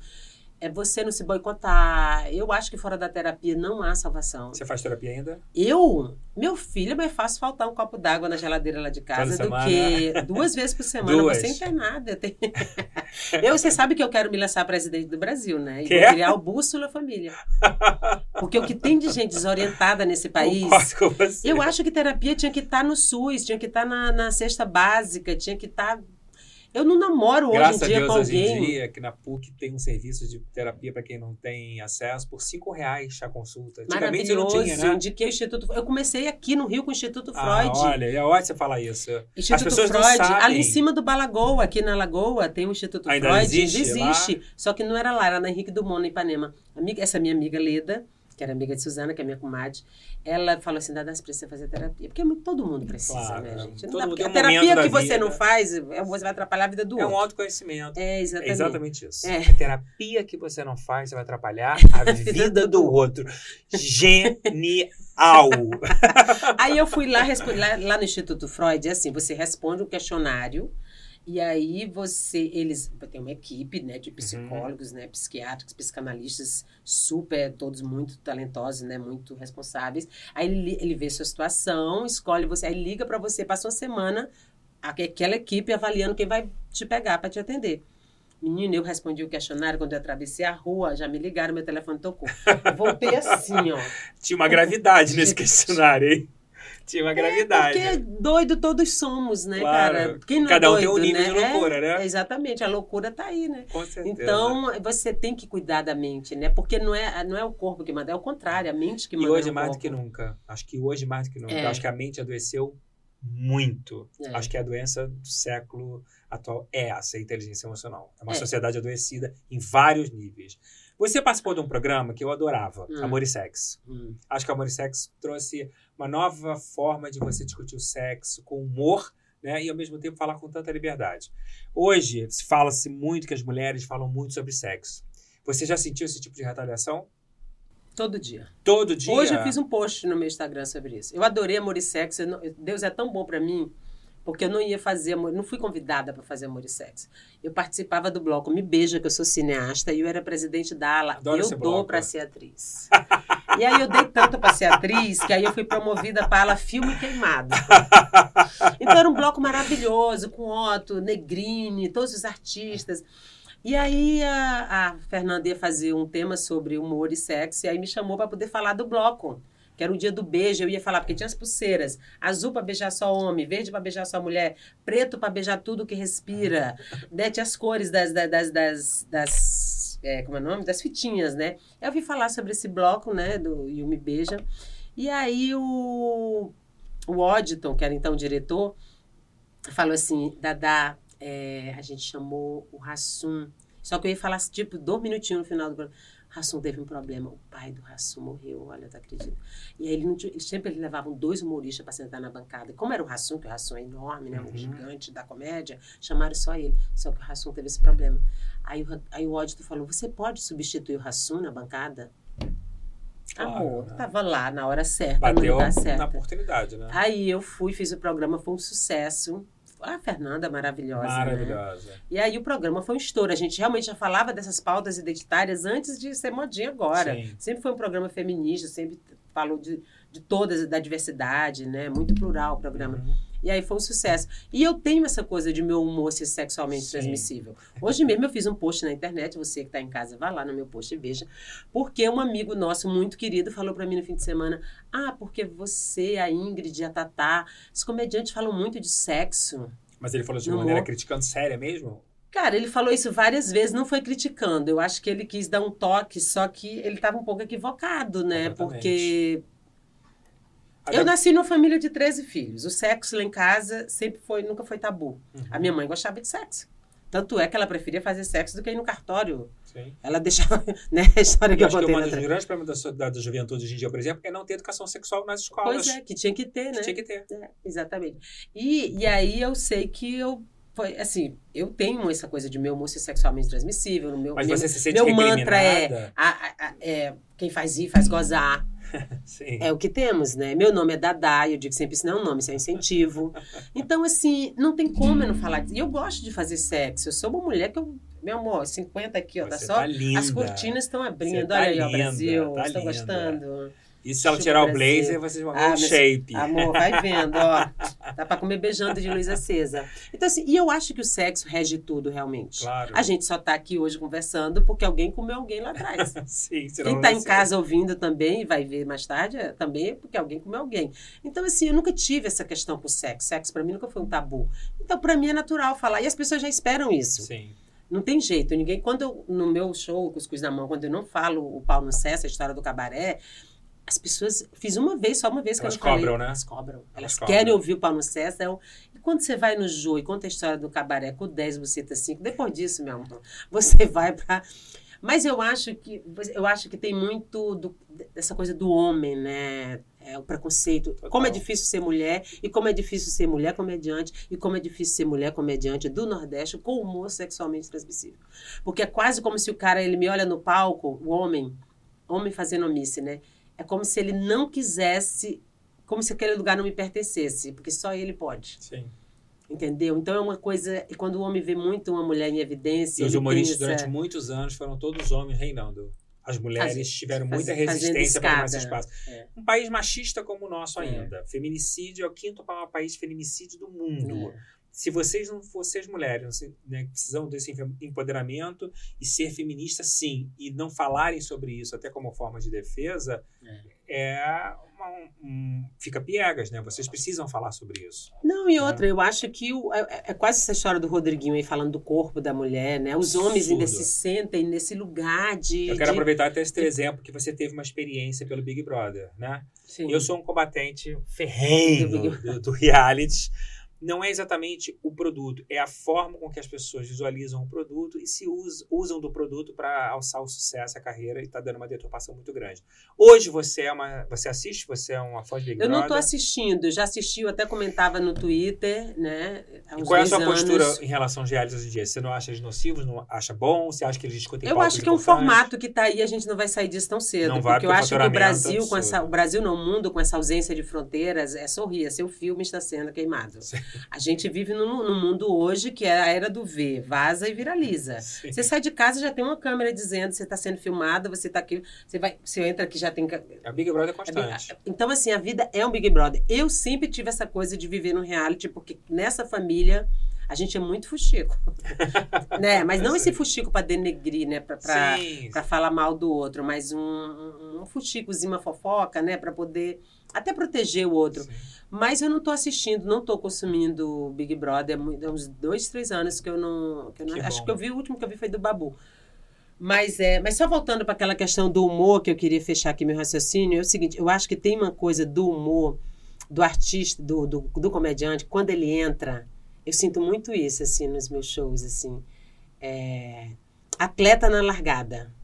É você não se boicotar. Eu acho que fora da terapia não há salvação. Você faz terapia ainda? Eu, meu filho, é mais fácil faltar um copo d'água na geladeira lá de casa Toda do semana? que duas vezes por semana Duas. você internada. Tem- Eu, você sabe que eu quero me lançar presidente do Brasil, né? E criar o Bússola Família. Porque o que tem de gente desorientada nesse país. Eu acho que terapia tinha que estar no SUS, tinha que estar na, na cesta básica, tinha que estar. Eu não namoro hoje Graças em a dia Deus, com hoje em alguém. dia, que na PUC tem um serviço de terapia para quem não tem acesso por cinco reais a consulta. Antigamente não Maravilhoso. tinha, né? Indiquei o Instituto. Eu comecei aqui no Rio com o Instituto Ah, Freud. olha, é ótimo você falar isso. Instituto pessoas não Freud, sabem. ali em cima do Balagoa, aqui na Lagoa, tem o Instituto Ainda Freud. existe existe. Só que não era lá, era na Henrique Dumont, em Ipanema. Amiga, essa minha amiga Leda, que era amiga de Suzana, que é minha comadre, ela falou assim: Dada, você precisa fazer terapia. Porque todo mundo precisa, Claro, né, é. gente? Não Todo dá, porque a terapia que você vida. não faz, é- você vai atrapalhar a vida do É um outro. autoconhecimento. É, É exatamente. exatamente isso. É. A terapia que você não faz, você vai atrapalhar a vida do outro. Genial! Aí eu fui lá, respondi, lá, lá no Instituto Freud, é assim, você responde um questionário e aí você, eles, tem uma equipe, né, de psicólogos, né, psiquiatras, psicanalistas, super, todos muito talentosos, né, muito responsáveis. Aí ele, ele vê sua situação, escolhe você, aí liga para você, passa uma semana, aque- aquela equipe avaliando quem vai te pegar para te atender. Menino, eu respondi o questionário quando eu atravessei a rua, já me ligaram, meu telefone tocou. Voltei assim, ó. Tinha uma gravidade nesse questionário, hein? Tinha uma gravidade. É porque doido todos somos, né, Claro. cara? Quem não Cada um é tem um doido, nível né? de loucura, É, né? Exatamente, a loucura tá aí, né? Com certeza. Então, você tem que cuidar da mente, né? Porque não é, não é o corpo que manda, é o contrário, a mente que E manda. hoje no mais do corpo. que nunca. Acho que hoje mais do que nunca. É. Acho que a mente adoeceu muito. É. Acho que a doença do século atual é essa, a inteligência emocional. É uma É. sociedade adoecida em vários níveis. Você participou de um programa que eu adorava, Hum. Amor e Sexo. Hum. Acho que Amor e Sexo trouxe uma nova forma de você discutir o sexo com humor, né? E ao mesmo tempo falar com tanta liberdade. Hoje, se fala-se muito que as mulheres falam muito sobre sexo. Você já sentiu esse tipo de retaliação? Todo dia. Todo dia? Hoje eu fiz um post no meu Instagram sobre isso. Eu adorei amor e sexo. Deus é tão bom pra mim, porque eu não ia fazer amor, não fui convidada pra fazer amor e sexo. Eu participava do bloco Me Beija, que eu sou cineasta, e eu era presidente da ala. Adoro eu dou pra ser atriz. e aí eu dei tanto pra ser atriz que aí eu fui promovida pra ala Filme Queimado. Então era um bloco maravilhoso, com Otto, Negrini, todos os artistas. E aí a, a Fernanda ia fazer um tema sobre humor e sexo, e aí me chamou para poder falar do bloco. Que era o dia do beijo, eu ia falar, porque tinha as pulseiras. Azul para beijar só homem, verde para beijar só mulher, preto para beijar tudo que respira. né? Tinha as cores das. das, das, das, é, como é o nome? Das fitinhas, né? Eu vi falar sobre esse bloco, né? Do E Me Beija. E aí o, o Odditon, que era então o diretor, falou assim: Dadá, é, a gente chamou o Rassum. Só que eu ia falar, tipo, dois minutinhos no final do programa. Rassum teve um problema. O pai do Rassum morreu, olha, tu acredita? E aí ele não eles sempre eles levavam dois humoristas para sentar na bancada. Como era o Rassum, que o Rassum é enorme, né? Um Uhum. gigante da comédia, chamaram só ele. Só que o Rassum teve esse problema. Aí, aí o Ódito falou: Você pode substituir o Rassum na bancada? Amor, né? tava lá na hora certa, Bateu no lugar certo. na oportunidade, né? Aí eu fui, fiz o programa, foi um sucesso. A Fernanda maravilhosa. Né? Maravilhosa. E aí o programa foi um estouro. A gente realmente já falava dessas pautas identitárias antes de ser modinha agora. Sim. Sempre foi um programa feminista, sempre falou de, de todas, da diversidade, né? Muito plural o programa. Uhum. E aí foi um sucesso. E eu tenho essa coisa de meu humor ser sexualmente Sim. transmissível. Hoje mesmo eu fiz um post na internet, você que está em casa, vá lá no meu post e veja. Porque um amigo nosso muito querido falou para mim no fim de semana: Ah, porque você, a Ingrid a Tatá, os comediantes falam muito de sexo. Mas ele falou de uma maneira criticando séria mesmo? Cara, ele falou isso várias vezes, não foi criticando. Eu acho que ele quis dar um toque, só que ele estava um pouco equivocado, né? Completamente. Porque eu nasci numa família de 13 filhos. O sexo lá em casa sempre foi, nunca foi tabu. Uhum. A minha mãe gostava de sexo. Tanto é que ela preferia fazer sexo do que ir no cartório. Sim. Ela deixava, né, a história que Eu eu acho que contei um na dos outra- grandes problemas da, da, da juventude hoje em dia, por exemplo, é não ter educação sexual nas escolas. Pois é, que tinha que ter, né? Tinha que ter. É, exatamente. E, e aí eu sei que eu foi assim, eu tenho essa coisa de meu humor ser sexualmente transmissível, no meu Mas meu, você se sente meu mantra é, a- a- a- é quem faz rir faz gozar. É o que temos, né? Meu nome é Dadá, eu digo sempre isso não é um nome, isso é um incentivo. Então, assim, não tem como eu não falar disso. E eu gosto de fazer sexo. Eu sou uma mulher que eu. Meu amor, 50 aqui, ó, tá só. tá linda. As cortinas estão abrindo. Tá Olha aí, ó, Brasil. tá Estão gostando? E se ela tirar o blazer, vocês vão ver Ah, um mas- shape. Amor, vai vendo, ó. Dá pra comer beijando de luz acesa. Então, assim, e eu acho que o sexo rege tudo, realmente. Claro. A gente só tá aqui hoje conversando porque alguém comeu alguém lá atrás. Sim, Quem tá em ser. casa ouvindo também, vai ver mais tarde, é também é porque alguém comeu alguém. Então, assim, eu nunca tive essa questão com o sexo. Sexo, pra mim, nunca foi um tabu. Então, pra mim, é natural falar. E as pessoas já esperam isso. Sim. Não tem jeito. Ninguém, quando eu, no meu show, Cuscuz na Mão, quando eu não falo o pau não cessa, a história do cabaré, as pessoas. Fiz uma vez, só uma vez que Elas eu não falei. cobram, né? Elas cobram. Elas, cobram. querem ouvir o pau não cessa. é E quando você vai no Jô e conta a história do cabaré com 10, você tá 5, depois disso, meu amor, você vai pra. Mas eu acho que eu acho que tem muito do- dessa coisa do homem, né? É, o preconceito. Total. Como é difícil ser mulher, e como é difícil ser mulher comediante, e como é difícil ser mulher comediante do Nordeste com humor sexualmente transmissível. Porque é quase como se o cara, ele me olha no palco, o homem, homem fazendo omisse, né? É como se ele não quisesse, como se aquele lugar não me pertencesse, porque só ele pode. Sim. Entendeu? Então é uma coisa. E quando o homem vê muito uma mulher em evidência. E os humoristas, essa- durante muitos anos, foram todos homens reinando. As mulheres tiveram faz- muita resistência para tomar esse espaço. É. Um país machista como o nosso É. ainda. Feminicídio é o quinto maior país de feminicídio do mundo. É. se vocês não fossem as mulheres, né, precisam desse empoderamento e ser feminista, sim, e não falarem sobre isso até como forma de defesa, é, é uma, um, fica piegas, né? Vocês precisam falar sobre isso. Não, e né? outra, eu acho que o, é, é, quase essa história do Rodriguinho aí falando do corpo da mulher, né? Os homens ainda se sentem nesse lugar de. Eu quero de... aproveitar até esse exemplo que você teve uma experiência pelo Big Brother, né? Sim. Eu sou um combatente ferrenho do, do, do reality não é exatamente o produto, é a forma com que as pessoas visualizam o produto e se usam do produto para alçar o sucesso, a carreira, e está dando uma deturpação muito grande. Hoje você é uma. Você assiste? Você é uma fã de Big Eu não estou assistindo, já assisti, eu até comentava no Twitter, né? e qual é a sua anos. postura em relação aos realities hoje em dia? Você não acha eles nocivos? Não acha bom? Você acha que eles discutem Eu acho que é um formato que está aí, a gente não vai sair disso tão cedo. Não porque, porque eu acho que o Brasil, com essa, o Brasil no mundo, com essa ausência de fronteiras, é sorrir, seu filme está sendo queimado. Sim. A gente vive num, num, mundo hoje que é a era do ver, vaza e viraliza. Sim. Você sai de casa já tem uma câmera dizendo você está sendo filmada, você está aqui, você vai, você entra aqui já tem. A Big Brother é constante. Então assim a vida é um Big Brother. Eu sempre tive essa coisa de viver no reality porque nessa família a gente é muito fuxico. né? Mas não esse fuxico para denegrir, né? Para falar mal do outro, mas um, um, um fuxicozinho, uma fofoca, né? Para poder até proteger o outro. Sim. Mas eu não estou assistindo, não estou consumindo Big Brother há uns dois, três anos que eu não. Que eu não que acho que eu vi, o último que eu vi foi do Babu. Mas, é, mas só voltando para aquela questão do humor, que eu queria fechar aqui meu raciocínio, é o seguinte: eu acho que tem uma coisa do humor, do artista, do, do, do comediante, quando ele entra, eu sinto muito isso, assim, nos meus shows, assim. É, atleta na largada.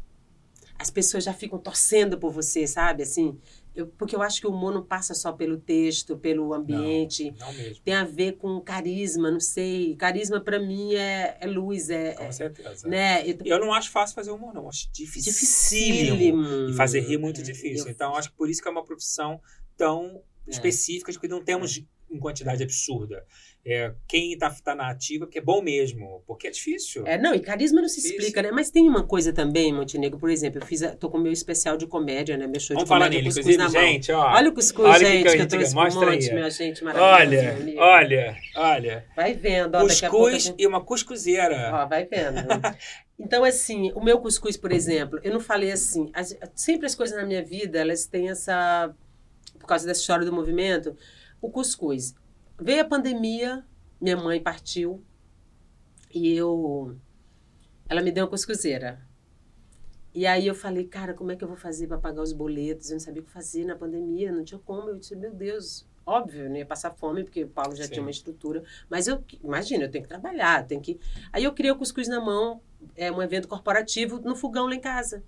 As pessoas já ficam torcendo por você, sabe? Assim, eu, porque eu acho que o humor não passa só pelo texto, pelo ambiente. Não, não mesmo. Tem a ver com carisma, não sei. Carisma para mim é, é luz, é. Com certeza. Né? Eu, eu, não acho fácil fazer humor, não. Acho dificílimo. E fazer rir é muito é, difícil. Eu... Então, acho que por isso que é uma profissão tão é. específica, porque não temos é. Em quantidade absurda. É, quem está tá na ativa, porque é bom mesmo, porque é difícil. É, não, e carisma não se difícil. explica, né? Mas tem uma coisa também, Montenegro, por exemplo, eu fiz, a, tô com o meu especial de comédia, né? Meu show Vamos de comédia. Falar nele, inclusive, gente, ó. Olha o cuscuz, olha gente, que, que eu trouxe um monte, aí. minha gente maravilhosa. Olha, olha, olha. Vai vendo, ó, Cuscuz gente... e uma cuscuzeira. Ó, vai vendo. então, assim, o meu cuscuz, por exemplo, eu não falei assim, as, sempre as coisas na minha vida, elas têm essa, por causa dessa história do movimento, o cuscuz. Veio a pandemia, minha mãe partiu e eu. Ela me deu uma cuscuzeira. E aí eu falei, cara, como é que eu vou fazer para pagar os boletos? Eu não sabia o que fazer na pandemia, não tinha como. Eu disse, meu Deus, óbvio, não ia passar fome, porque o Paulo já Sim. tinha uma estrutura. Mas eu, imagina, eu tenho que trabalhar, tenho que. Aí eu criei o Cuscuz na Mão, é um evento corporativo no fogão lá em casa.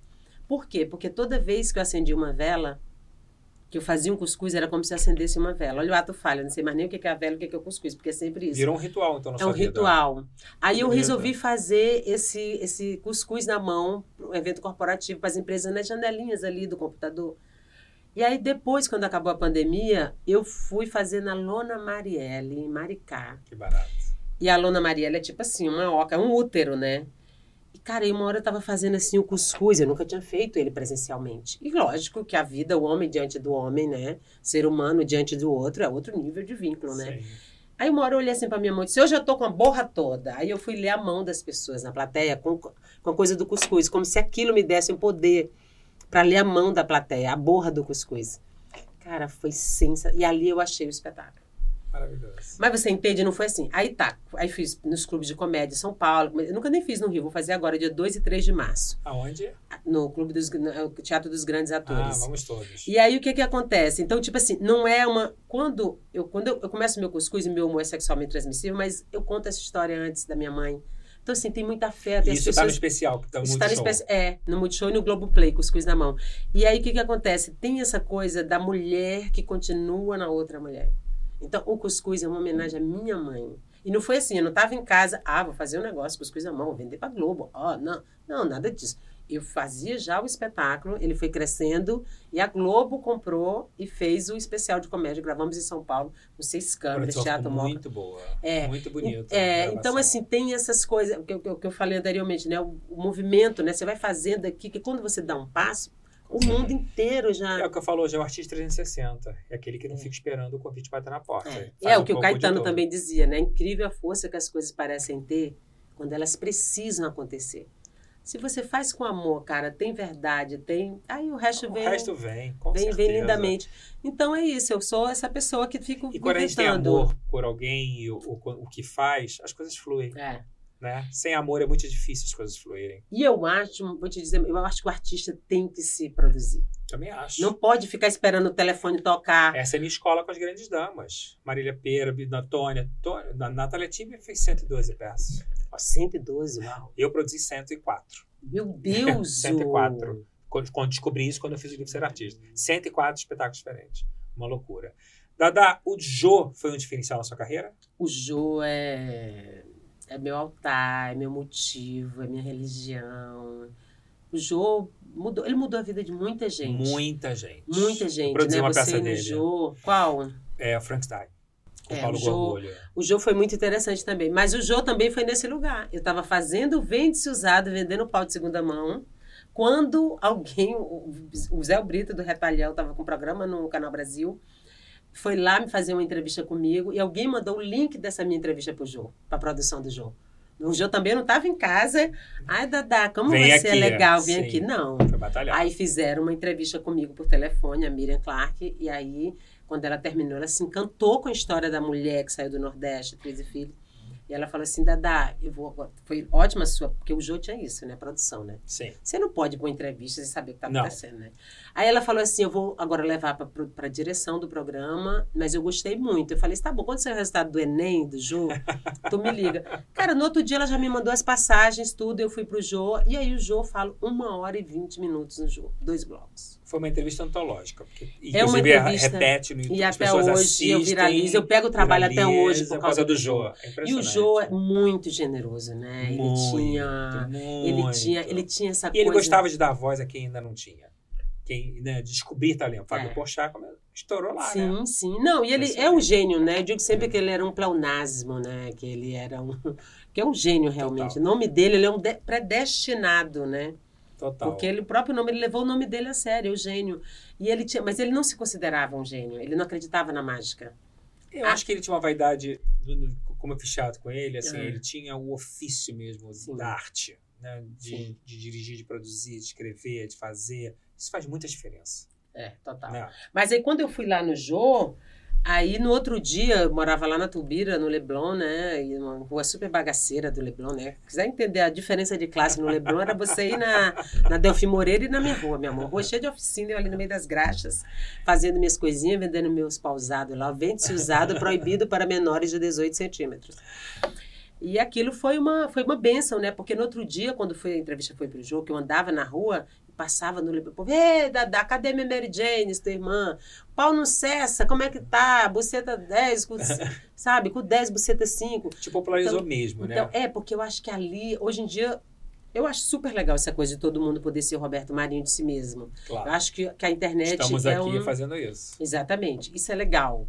Por quê? Porque toda vez que eu acendi uma vela, que eu fazia um cuscuz, era como se acendesse uma vela. Olha o ato falha, não sei mais nem o que é a vela o que é o cuscuz, porque é sempre isso. Virou um ritual, então, na É um vida. ritual. Aí eu resolvi fazer esse, esse cuscuz na mão, um evento corporativo para as empresas nas janelinhas ali do computador. E aí, depois, quando acabou a pandemia, eu fui fazer na Lona Marielle, em Maricá. Que barato. E a Lona Marielle é tipo assim, uma oca, um útero, né? Cara, e uma hora eu tava fazendo assim o cuscuz, eu nunca tinha feito ele presencialmente. E lógico que a vida, o homem diante do homem, né? Ser humano diante do outro é outro nível de vínculo, né? Sim. Aí uma hora eu olhei assim pra minha mão e disse, hoje eu tô com a borra toda. Aí eu fui ler a mão das pessoas na plateia com, com a coisa do cuscuz, como se aquilo me desse um poder para ler a mão da plateia, a borra do cuscuz. Cara, foi sensacional. E ali eu achei o espetáculo. Maravilhoso. Mas você entende? Não foi assim. Aí tá. Aí fiz nos clubes de comédia em São Paulo. Eu nunca nem fiz no Rio. Vou fazer agora, dia 2 e 3 de março. Aonde? No Clube dos no Teatro dos Grandes Atores. Ah, vamos todos. E aí o que que acontece? Então, tipo assim, não é uma. Quando eu, quando eu, eu começo meu cuscuz e meu humor é sexualmente transmissível, mas eu conto essa história antes da minha mãe. Então, assim, tem muita fé. Tem isso está no especial, que tá no Isso está no especial. É, no Multishow e no Globoplay, Cuscuz na mão. E aí, o que que acontece? Tem essa coisa da mulher que continua na outra mulher. Então, o cuscuz é uma homenagem à minha mãe. E não foi assim, eu não estava em casa, ah, vou fazer um negócio, cuscuz na mão, vou vender para Globo. Ó, oh, não, não, nada disso. Eu fazia já o espetáculo, ele foi crescendo e a Globo comprou e fez o especial de comédia. Gravamos em São Paulo, com seis câmeras, teatro Muito boa, é, muito bonito. É, então, assim, tem essas coisas, que eu, que eu falei anteriormente, né? O, o movimento, né? Você vai fazendo aqui, que quando você dá um passo, O mundo inteiro já. É o que eu falo hoje, é o artista 360. É aquele que não fica esperando o convite bater na porta. É, é um o que o Caetano também dizia, né? É incrível a força que as coisas parecem ter quando elas precisam acontecer. Se você faz com amor, cara, tem verdade, tem. Aí o resto O vem. resto vem, com vem, certeza. vem lindamente. Então é isso, eu sou essa pessoa que fico E quando a gente tem amor por alguém e o, o, o que faz, as coisas fluem, É. né? Sem amor é muito difícil as coisas fluírem. E eu acho, vou te dizer, eu acho que o artista tem que se produzir. Também acho. Não pode ficar esperando o telefone tocar. Essa é a minha escola com as grandes damas. Marília Pera, Antônia, Tônia, Na- Natália Tibe fez 112 peças. Ó, 112, uau. Eu produzi 104. Meu Deus! 104. Quando, quando descobri isso, quando eu fiz o livro Ser Artista. 104 espetáculos diferentes. Uma loucura. Dada, o Jô foi um diferencial na sua carreira? O Jô é, é meu altar, é meu motivo, é minha religião. O Jô mudou, ele mudou a vida de muita gente. Muita gente. Muita gente, produzi né? uma Você peça no dele. Jô. Qual? É Frankenstein. Com É, Paulo o Jô- Gorgulho. O Jô foi muito interessante também. Mas o Jô também foi nesse lugar. Eu estava fazendo vende-se usado, vendendo pau de segunda mão. Quando alguém, o o Zé Brito do Retalhão, estava com um programa no Canal Brasil, foi lá me fazer uma entrevista comigo e alguém mandou o link dessa minha entrevista pro Jô, para a produção do Jô. O Jô também não estava em casa. Ai, Dadá, como Vem você é aqui, legal, sim. vem aqui. Não. Foi batalhar. Aí fizeram uma entrevista comigo por telefone, a Miriam Clark, e aí, quando ela terminou, ela se encantou com a história da mulher que saiu do Nordeste, três filhos. E ela falou assim, Dadá, eu vou agora. Foi ótima a sua, porque o Jô tinha isso, né? Produção, né? Sim. Você não pode pôr entrevista sem saber o que está Não. acontecendo, né? Aí ela falou assim: eu vou agora levar para a direção do programa, mas eu gostei muito. Eu falei: tá bom, quando sair o resultado do Enem, do Jô, tu me liga. Cara, no outro dia ela já me mandou as passagens, tudo, eu fui pro Jô, e aí o Jô fala uma hora e vinte minutos no Jô, dois blocos. Foi uma entrevista antológica. Porque, É uma inclusive, entrevista. repete no YouTube. E até hoje eu assistem, viralizo, eu pego o trabalho até hoje por causa do Jô. É E o. Jô é muito generoso, né? Ele Muito, tinha. Ele muito. tinha, ele tinha essa E ele coisa. gostava de dar voz a quem ainda não tinha. Quem, né, descobrir talento. Fábio É. Porchat como estourou lá, Sim, né? sim. Não, e ele é um aí. gênio, né? Eu digo sempre que ele era um pleonasmo, né? Que ele era um. Que é um gênio, realmente. Total. O nome dele, ele é um de- predestinado, né? Total. Porque ele, o próprio nome, ele levou o nome dele a sério, Eugênio. E ele tinha, mas ele não se considerava um gênio, ele não acreditava na mágica. Eu acho que ele tinha uma vaidade, como eu fiz teatro com ele, assim, É. ele tinha o ofício mesmo Sim. da arte, né? De, de dirigir, de produzir, de escrever, de fazer. Isso faz muita diferença. É, total. Né? Mas aí quando eu fui lá no Jô, aí no outro dia, eu morava lá na Tubira, no Leblon, né? E uma rua super bagaceira do Leblon, né? Quiser entender a diferença de classe no Leblon, era você ir na, na Delfim Moreira e na minha rua, meu amor. Rua cheia de oficina, eu ali no meio das graxas, fazendo minhas coisinhas, vendendo meus pausados lá. Vende-se usado, proibido para menores de 18 centímetros. E aquilo foi uma, foi uma benção, né? Porque no outro dia, quando foi, a entrevista foi pro jogo, que eu andava na rua passava no povo, Ei, Dadá, cadê minha Mary Jane, tua irmã? Pau não cessa, como é que tá? Buceta 10, com, sabe? Com 10, buceta 5. Te popularizou Então- mesmo, Então, né? é, porque eu acho que ali, hoje em dia, eu acho super legal essa coisa de todo mundo poder ser o Roberto Marinho de si mesmo. Eu Claro. acho que, que a internet Estamos é aqui um... fazendo isso. Exatamente, isso é legal.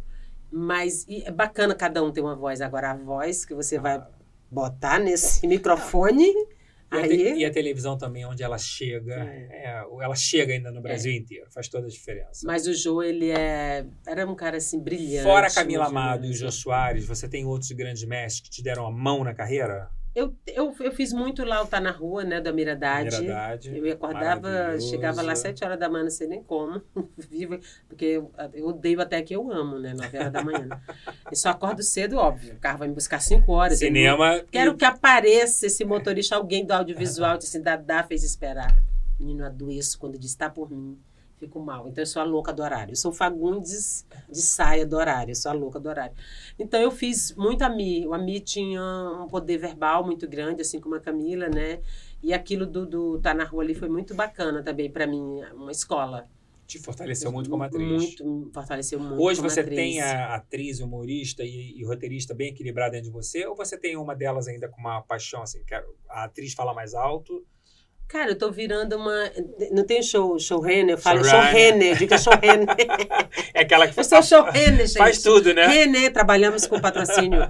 Mas é bacana cada um ter uma voz. Agora, a voz que você vai Claro. botar nesse microfone, E a, te- e a televisão também, onde ela chega, é, ela chega ainda no Brasil inteiro, faz toda a diferença. Mas o Jô, ele é... Era um cara, assim, brilhante. Fora Camila um Amado e o. Jô Soares, você tem outros grandes mestres que te deram a mão na carreira? Eu, eu, eu fiz muito lá o Tá Na Rua, né, do Amiradade. Miradade, Eu acordava, chegava lá às sete horas da manhã, não sei nem como. Vivo, porque eu, eu odeio até que eu amo, né? Nove horas da manhã. Eu só acordo cedo, óbvio. O carro vai me buscar cinco horas. eu Cinema. Quero e- que apareça esse motorista, alguém do audiovisual, disse assim, Dadá fez esperar. Menino, adoeço quando diz, tá por mim, fico mal. Então, eu sou a louca do horário. Eu sou Fagundes de saia do horário, eu sou a louca do horário. Então, eu fiz muito a Mi. O Ami tinha um poder verbal muito grande, assim como a Camila, né? E aquilo do, do Tá na Rua ali foi muito bacana também para mim, uma escola. Te fortaleceu muito como atriz. Muito, fortaleceu muito Hoje você atriz. tem a atriz, humorista e, e roteirista bem equilibrada dentro de você? Ou você tem uma delas ainda com uma paixão, assim, quero a atriz fala mais alto? Cara, eu tô virando uma. Não tem show, showrunner, eu falo Showrunner. showrunner, diga showrunner. É aquela que eu sou showrunner, gente. faz tudo, né? Renê, trabalhamos com patrocínio.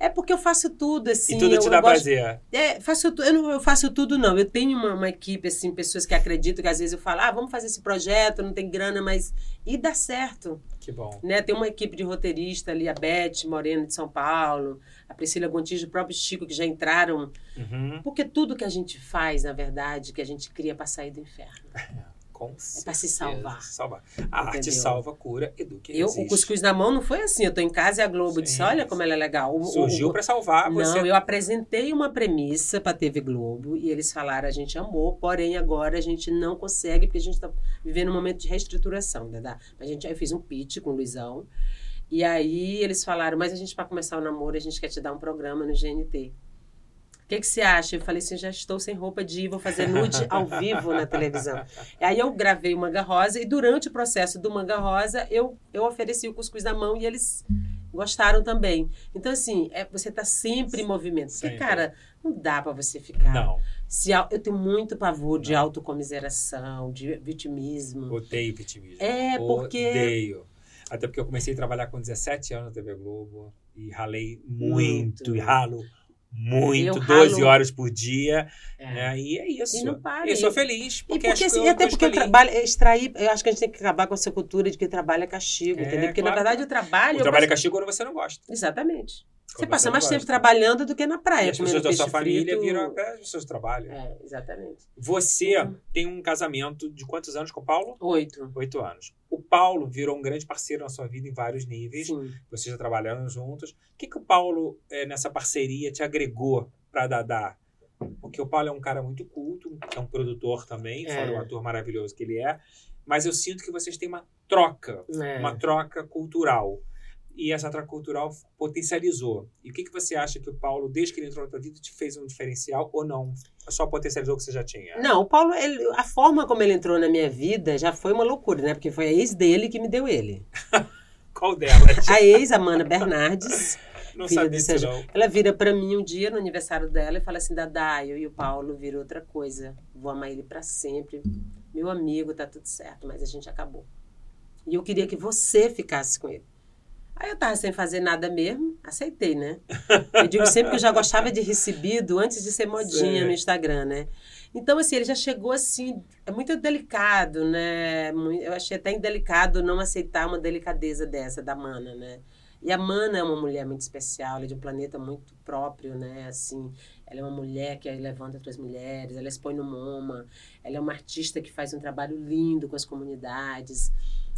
É porque eu faço tudo, assim. e tudo eu, te dá gosto- prazer. É, faço, tu- eu não eu faço tudo, não. Eu tenho uma, uma equipe, assim, pessoas que acreditam que às vezes eu falo, ah, vamos fazer esse projeto, não tem grana, mas. E dá certo. Que bom. Né? Tem uma equipe de roteirista ali, a Beth Moreno de São Paulo, a Priscila Gontijo, o próprio Chico, que já entraram. Uhum. Porque tudo que a gente faz, na verdade, que a gente cria para sair do inferno. Com É pra se salvar. salvar. A arte Entendeu? salva, cura, educa e Eu, resiste. o Cuscuz na Mão não foi assim. Eu tô em casa e a Globo Sim. disse: olha como ela é legal. O- Surgiu pra salvar você. Não, eu apresentei uma premissa para TV Globo e eles falaram: a gente amou, porém agora a gente não consegue, porque a gente está vivendo um momento de reestruturação. Né? da- A gente, aí eu fiz um pitch com o Luizão. E aí eles falaram: mas a gente, para começar o namoro, a gente quer te dar um programa no GNT. O que, que você acha? Eu falei assim: já estou sem roupa de ir, vou fazer nude ao vivo na televisão. E aí eu gravei o Manga Rosa e durante o processo do Manga Rosa eu, eu ofereci o cuscuz na mão e eles gostaram também. Então, assim, é, você tá sempre em movimento. Porque, Sempre. cara, não dá pra você ficar. Não, Se, eu tenho muito pavor de autocomiseração, de vitimismo. odeio vitimismo. É, porque. Odeio. Até porque eu comecei a trabalhar com 17 anos na TV Globo e ralei muito, Muito. e ralo muito, Eu 12 ralo- horas por dia. É. Né? E é isso. E não para. Eu sou E- feliz. E, Porque, porque, acho assim, e eu, até porque o trabalho, é extrair, eu acho que a gente tem que acabar com essa cultura de que trabalho é castigo, É, entendeu? Porque, claro. na verdade, o trabalho. O trabalho é gosto- castigo quando você não gosta. Exatamente. Você passa mais tempo trabalhando do que na E praia. as comendo pessoas da sua família frito. viram até os seus trabalhos. É, exatamente. Você Uhum. tem um casamento de quantos anos com o Paulo? Oito. Oito anos. O Paulo virou um grande parceiro na sua vida em vários níveis. Sim. Vocês já trabalharam juntos. O que, que o Paulo, eh, nessa parceria, te agregou para Dadá? Porque o Paulo é um cara muito culto, é um produtor também, É. fora o ator maravilhoso que ele é. Mas eu sinto que vocês têm uma troca, É. uma troca cultural. E essa troca cultural potencializou. E o que, que você acha que o Paulo, desde que ele entrou na tua vida, te fez um diferencial ou não? Só potencializou o que você já tinha? Não, o Paulo, ele- a forma como ele entrou na minha vida já foi uma loucura, né? Porque foi a ex dele que me deu ele. Qual delas? A ex, Amanda Bernardes, não filha sabia do Sérgio. não. ela vira pra mim um dia no aniversário dela e fala assim: Dadá, eu e o Paulo viram outra coisa. Vou amar ele pra sempre. Meu amigo, tá tudo certo, mas a gente acabou. E eu queria que você ficasse com ele. Aí eu tava sem fazer nada mesmo, aceitei, né? Eu digo sempre que eu já gostava de recebido antes de ser modinha Sei. no Instagram, né? Então, assim, ele já chegou assim, é muito delicado, né? Eu achei até indelicado não aceitar uma delicadeza dessa da Mana, né? E a Mana é uma mulher muito especial, ela é de um planeta muito próprio, né? Assim, ela é uma mulher que levanta outras mulheres, ela expõe no MoMA, ela é uma artista que faz um trabalho lindo com as comunidades.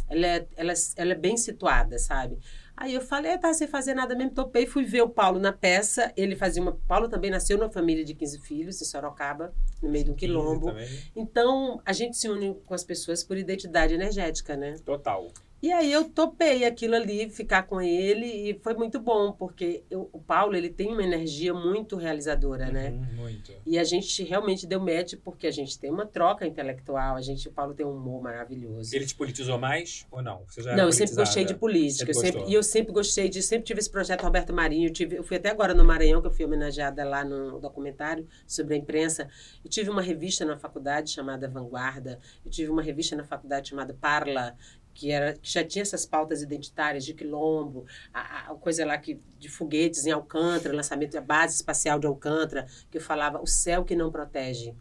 Ela é, ela, ela é bem situada, sabe? Aí eu falei, tá sem fazer nada mesmo, topei, fui ver o Paulo na peça. Ele fazia uma. Paulo também nasceu numa família de 15 filhos, em Sorocaba, no meio de um quilombo. Também. Então, a gente se une com as pessoas por identidade energética, né? Total. E aí eu topei aquilo ali, ficar com ele, e foi muito bom, porque eu- o Paulo, ele tem uma energia muito realizadora, né? Uhum, muito. E a gente realmente deu match, porque a gente tem uma troca intelectual, a gente, o Paulo tem um humor maravilhoso. Ele te politizou mais ou não? Você já Não, eu sempre gostei de política. Eu sempre, e eu sempre gostei de. Sempre tive esse projeto Roberto Marinho. Eu, tive, eu fui até agora no Maranhão, que eu fui homenageada lá no documentário sobre a imprensa. Eu tive uma revista na faculdade chamada Vanguarda. Eu tive uma revista na faculdade chamada Parla, que, era, que já tinha essas pautas identitárias de quilombo, a, a coisa lá que, de foguetes em Alcântara, lançamento da base espacial de Alcântara, que eu falava o céu que não protege.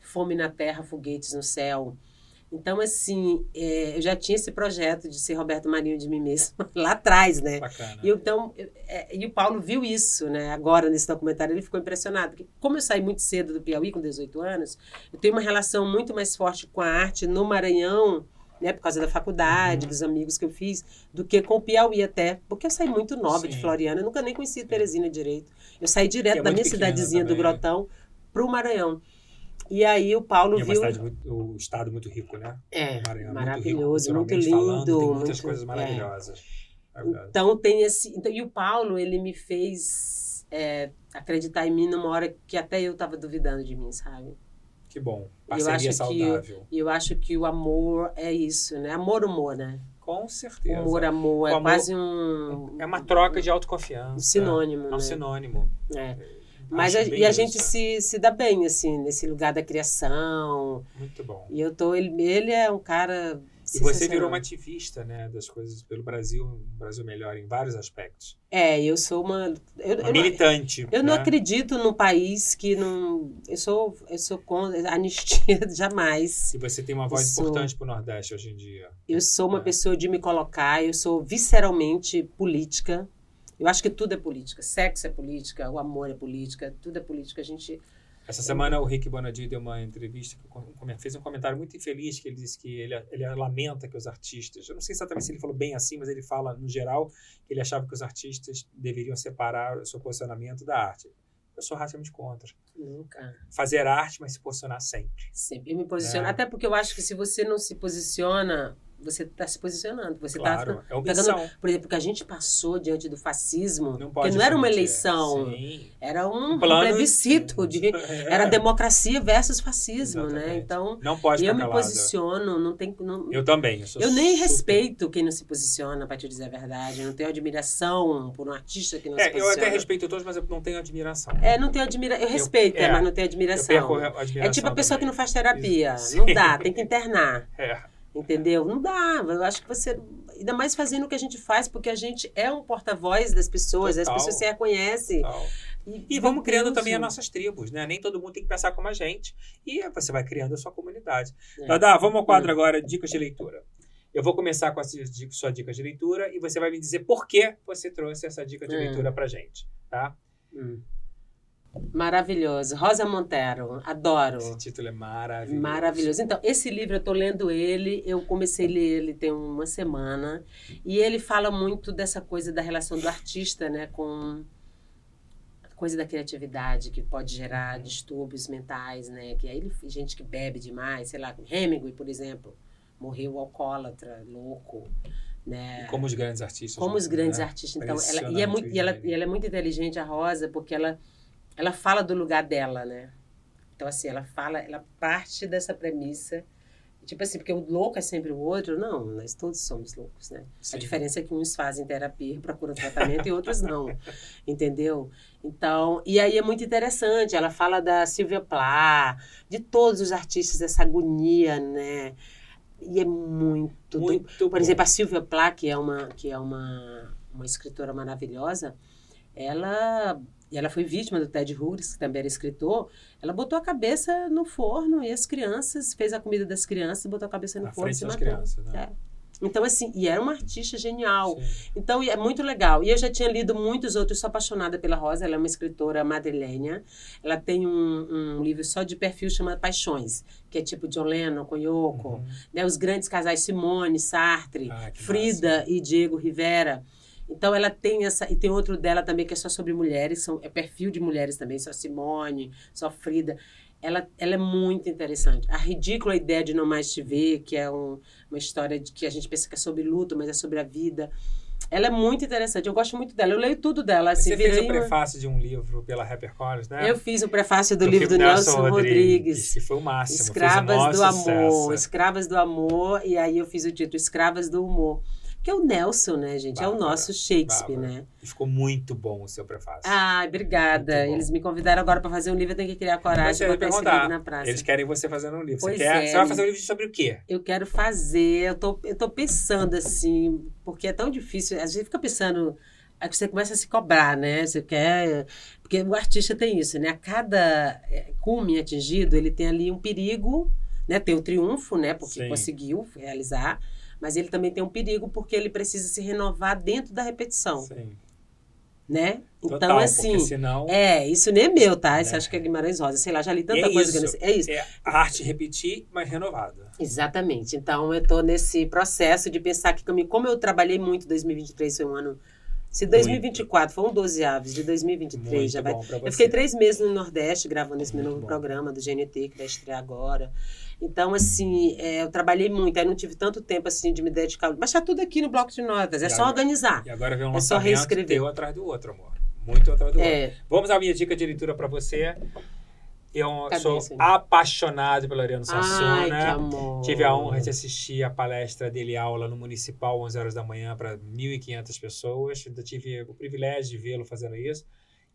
Fome na terra, foguetes no céu. Então, assim, é, eu já tinha esse projeto de ser Roberto Marinho de mim mesma, lá atrás, né? Bacana. E, então, eu- é, e o Paulo viu isso, né? Agora, nesse documentário, ele ficou impressionado. Porque, como eu saí muito cedo do Piauí, com 18 anos, eu tenho uma relação muito mais forte com a arte no Maranhão, né? Por causa da faculdade, Uhum. dos amigos que eu fiz, do que com o Piauí até. Porque eu saí muito nova de Sim. Floriana, eu nunca nem conheci Teresina direito. Eu saí direto é da muito minha cidadezinha do também. Grotão pro Maranhão. E aí o Paulo E é uma viu... cidade muito, o estado muito rico, né? É, Maranhão, maravilhoso, muito, muito rico, lindo. culturalmente falando, tem muitas muito- coisas é. maravilhosas. É. Então tem esse. Então, e o Paulo, ele me fez é, acreditar em mim numa hora que até eu estava duvidando de mim, sabe? Que bom. Parceria que saudável. E eu acho que o amor é isso, né? Amor, humor, né? Com certeza. Humor, amor, O é amor quase um. É uma troca de autoconfiança. um sinônimo, É um né? sinônimo. É. Mas a, e a isso. gente se, se dá bem, assim, nesse lugar da criação. Muito bom. E eu tô. Ele, ele é um cara E você virou uma ativista, né, das coisas pelo Brasil, um Brasil melhor em vários aspectos. É, eu sou uma, eu, uma eu militante. Não, eu né? não acredito num país que não, eu sou, eu sou contra anistia jamais. E você tem uma voz eu importante para o Nordeste hoje em dia. Eu sou uma é. pessoa de me colocar, eu sou visceralmente política. Eu acho que tudo é política. Sexo é política, o amor é política, tudo é política. A gente essa semana o Rick Bonadio deu uma entrevista, fez um comentário muito infeliz, que ele disse que ele, ele lamenta que os artistas, eu não sei exatamente se ele falou bem assim, mas ele fala no geral que ele achava que os artistas deveriam separar o seu posicionamento da arte. Eu sou radicalmente contra. Nunca. Fazer arte, mas se posicionar sempre. Sempre. Me posiciono. É. Até porque eu acho que se você não se posiciona você está se posicionando. Você está claro, é pegando, por exemplo, que a gente passou diante do fascismo, não que não era uma eleição, Sim. era um, Plano, plebiscito de, é. era democracia versus fascismo, né? Exatamente. né? Então, não pode eu me posiciono, não tem, não, eu também. Eu, eu nem super... respeito quem não se posiciona, para te dizer a verdade. Eu não tenho admiração por um artista que não é, se posiciona. Eu até respeito todos, mas eu não tenho admiração. É, não tenho admiração. Eu respeito, eu, é, mas não tenho admiração. é tipo a pessoa também. que não faz terapia, Sim. não dá, tem que internar. É. Entendeu? Não dá. Eu acho que você. Ainda mais fazendo o que a gente faz, porque a gente é um porta-voz das pessoas, Total. as pessoas se reconhecem. E, e vamos criando também as nossas tribos, né? Nem todo mundo tem que pensar como a gente. E você vai criando a sua comunidade. É. Dada, vamos ao quadro hum. agora, dicas de leitura. Eu vou começar com a sua dica de leitura e você vai me dizer por que você trouxe essa dica de hum. leitura pra gente, tá? Hum. Maravilhoso. Rosa Montero, adoro. Esse título é maravilhoso. Maravilhoso. Então, esse livro eu estou lendo ele, eu comecei a ler ele tem uma semana, e ele fala muito dessa coisa da relação do artista, né, com a coisa da criatividade que pode gerar distúrbios mentais, né, que aí gente que bebe demais, sei lá, Hemingway, por exemplo, morreu alcoólatra, louco. Né? E como os grandes artistas. Como os grandes né? artistas. Então, ela, e, é muito, e, ela, e ela é muito inteligente, a Rosa, porque ela ela fala do lugar dela, né? Então, assim, ela fala, ela parte dessa premissa. Tipo assim, porque o louco é sempre o outro. Não, nós todos somos loucos, né? Sim. A diferença é que uns fazem terapia, procuram tratamento e outros não. Entendeu? Então, e aí é muito interessante. Ela fala da Silvia Plath, de todos os artistas, dessa agonia, né? E é muito. muito Por bom. exemplo, a Silvia Plath, que é uma, que é uma, uma escritora maravilhosa, ela e ela foi vítima do Ted Hughes, que também era escritor, ela botou a cabeça no forno e as crianças, fez a comida das crianças, botou a cabeça no Na forno e se matou. Crianças, né? É. Então, assim, e era uma artista genial. Sim. Então, é muito legal. E eu já tinha lido muitos outros, sou apaixonada pela Rosa, ela é uma escritora madrilenha. Ela tem um, um livro só de perfil chamado Paixões, que é tipo John Lennon com Yoko, uhum. né? Os grandes casais Simone, Sartre, ah, Frida massa. e Diego Rivera. Então ela tem essa. E tem outro dela também que é só sobre mulheres, são, é perfil de mulheres também, só Simone, só Frida. Ela, ela é muito interessante. A ridícula ideia de não mais te ver, que é um, uma história de que a gente pensa que é sobre luto, mas é sobre a vida. Ela é muito interessante, eu gosto muito dela. Eu leio tudo dela. Assim, Você fez o prefácio de um livro pela HarperCollins, né? Eu fiz o prefácio do, do livro do Nelson, Nelson Rodrigues, Rodrigues. Que foi o máximo. Escravas do Amor. Sucesso. Escravas do Amor. E aí eu fiz o título Escravas do Humor. Que é o Nelson, né, gente? Bárbara, é o nosso Shakespeare, Bárbara. né? E ficou muito bom o seu prefácio. Ah, obrigada. Eles me convidaram agora para fazer um livro, eu tenho que criar coragem para botar esse livro na praça. Eles querem você fazendo um livro. Pois você, quer, é. você vai fazer um livro sobre o quê? Eu quero fazer, eu tô, eu tô pensando assim, porque é tão difícil, a gente fica pensando, aí você começa a se cobrar, né? Você quer. Porque o artista tem isso, né? A cada é, cume atingido, ele tem ali um perigo, né? Tem o triunfo, né? Porque Sim. conseguiu realizar mas ele também tem um perigo porque ele precisa se renovar dentro da repetição. Sim. Né? Total, então, assim. Senão... É, isso nem é meu, tá? Isso É. acho que é Guimarães Rosa. Sei lá, já li tanta é coisa isso. que eu não. É isso. É a arte repetir, mas renovada. Exatamente. Então, eu tô nesse processo de pensar que, como eu trabalhei muito, 2023 foi um ano. Se 2024 foi um 12 aves, de 2023 Muito já vai. Eu fiquei três meses no Nordeste gravando esse meu novo bom. programa do GNT, que vai estrear agora. Então, assim, é, eu trabalhei muito, aí não tive tanto tempo assim de me dedicar. Mas tá tudo aqui no bloco de notas, é E só agora- organizar. E agora vem um É só reescrever. atrás do outro, amor. Muito atrás do É. outro. Vamos à minha dica de leitura para você. Eu Cadê sou esse? apaixonado pelo Ariano Ai, que Suassuna. amor. Tive a honra de assistir a palestra dele aula no Municipal, 11 horas da manhã, para 1.500 pessoas. Ainda tive o privilégio de vê-lo fazendo isso.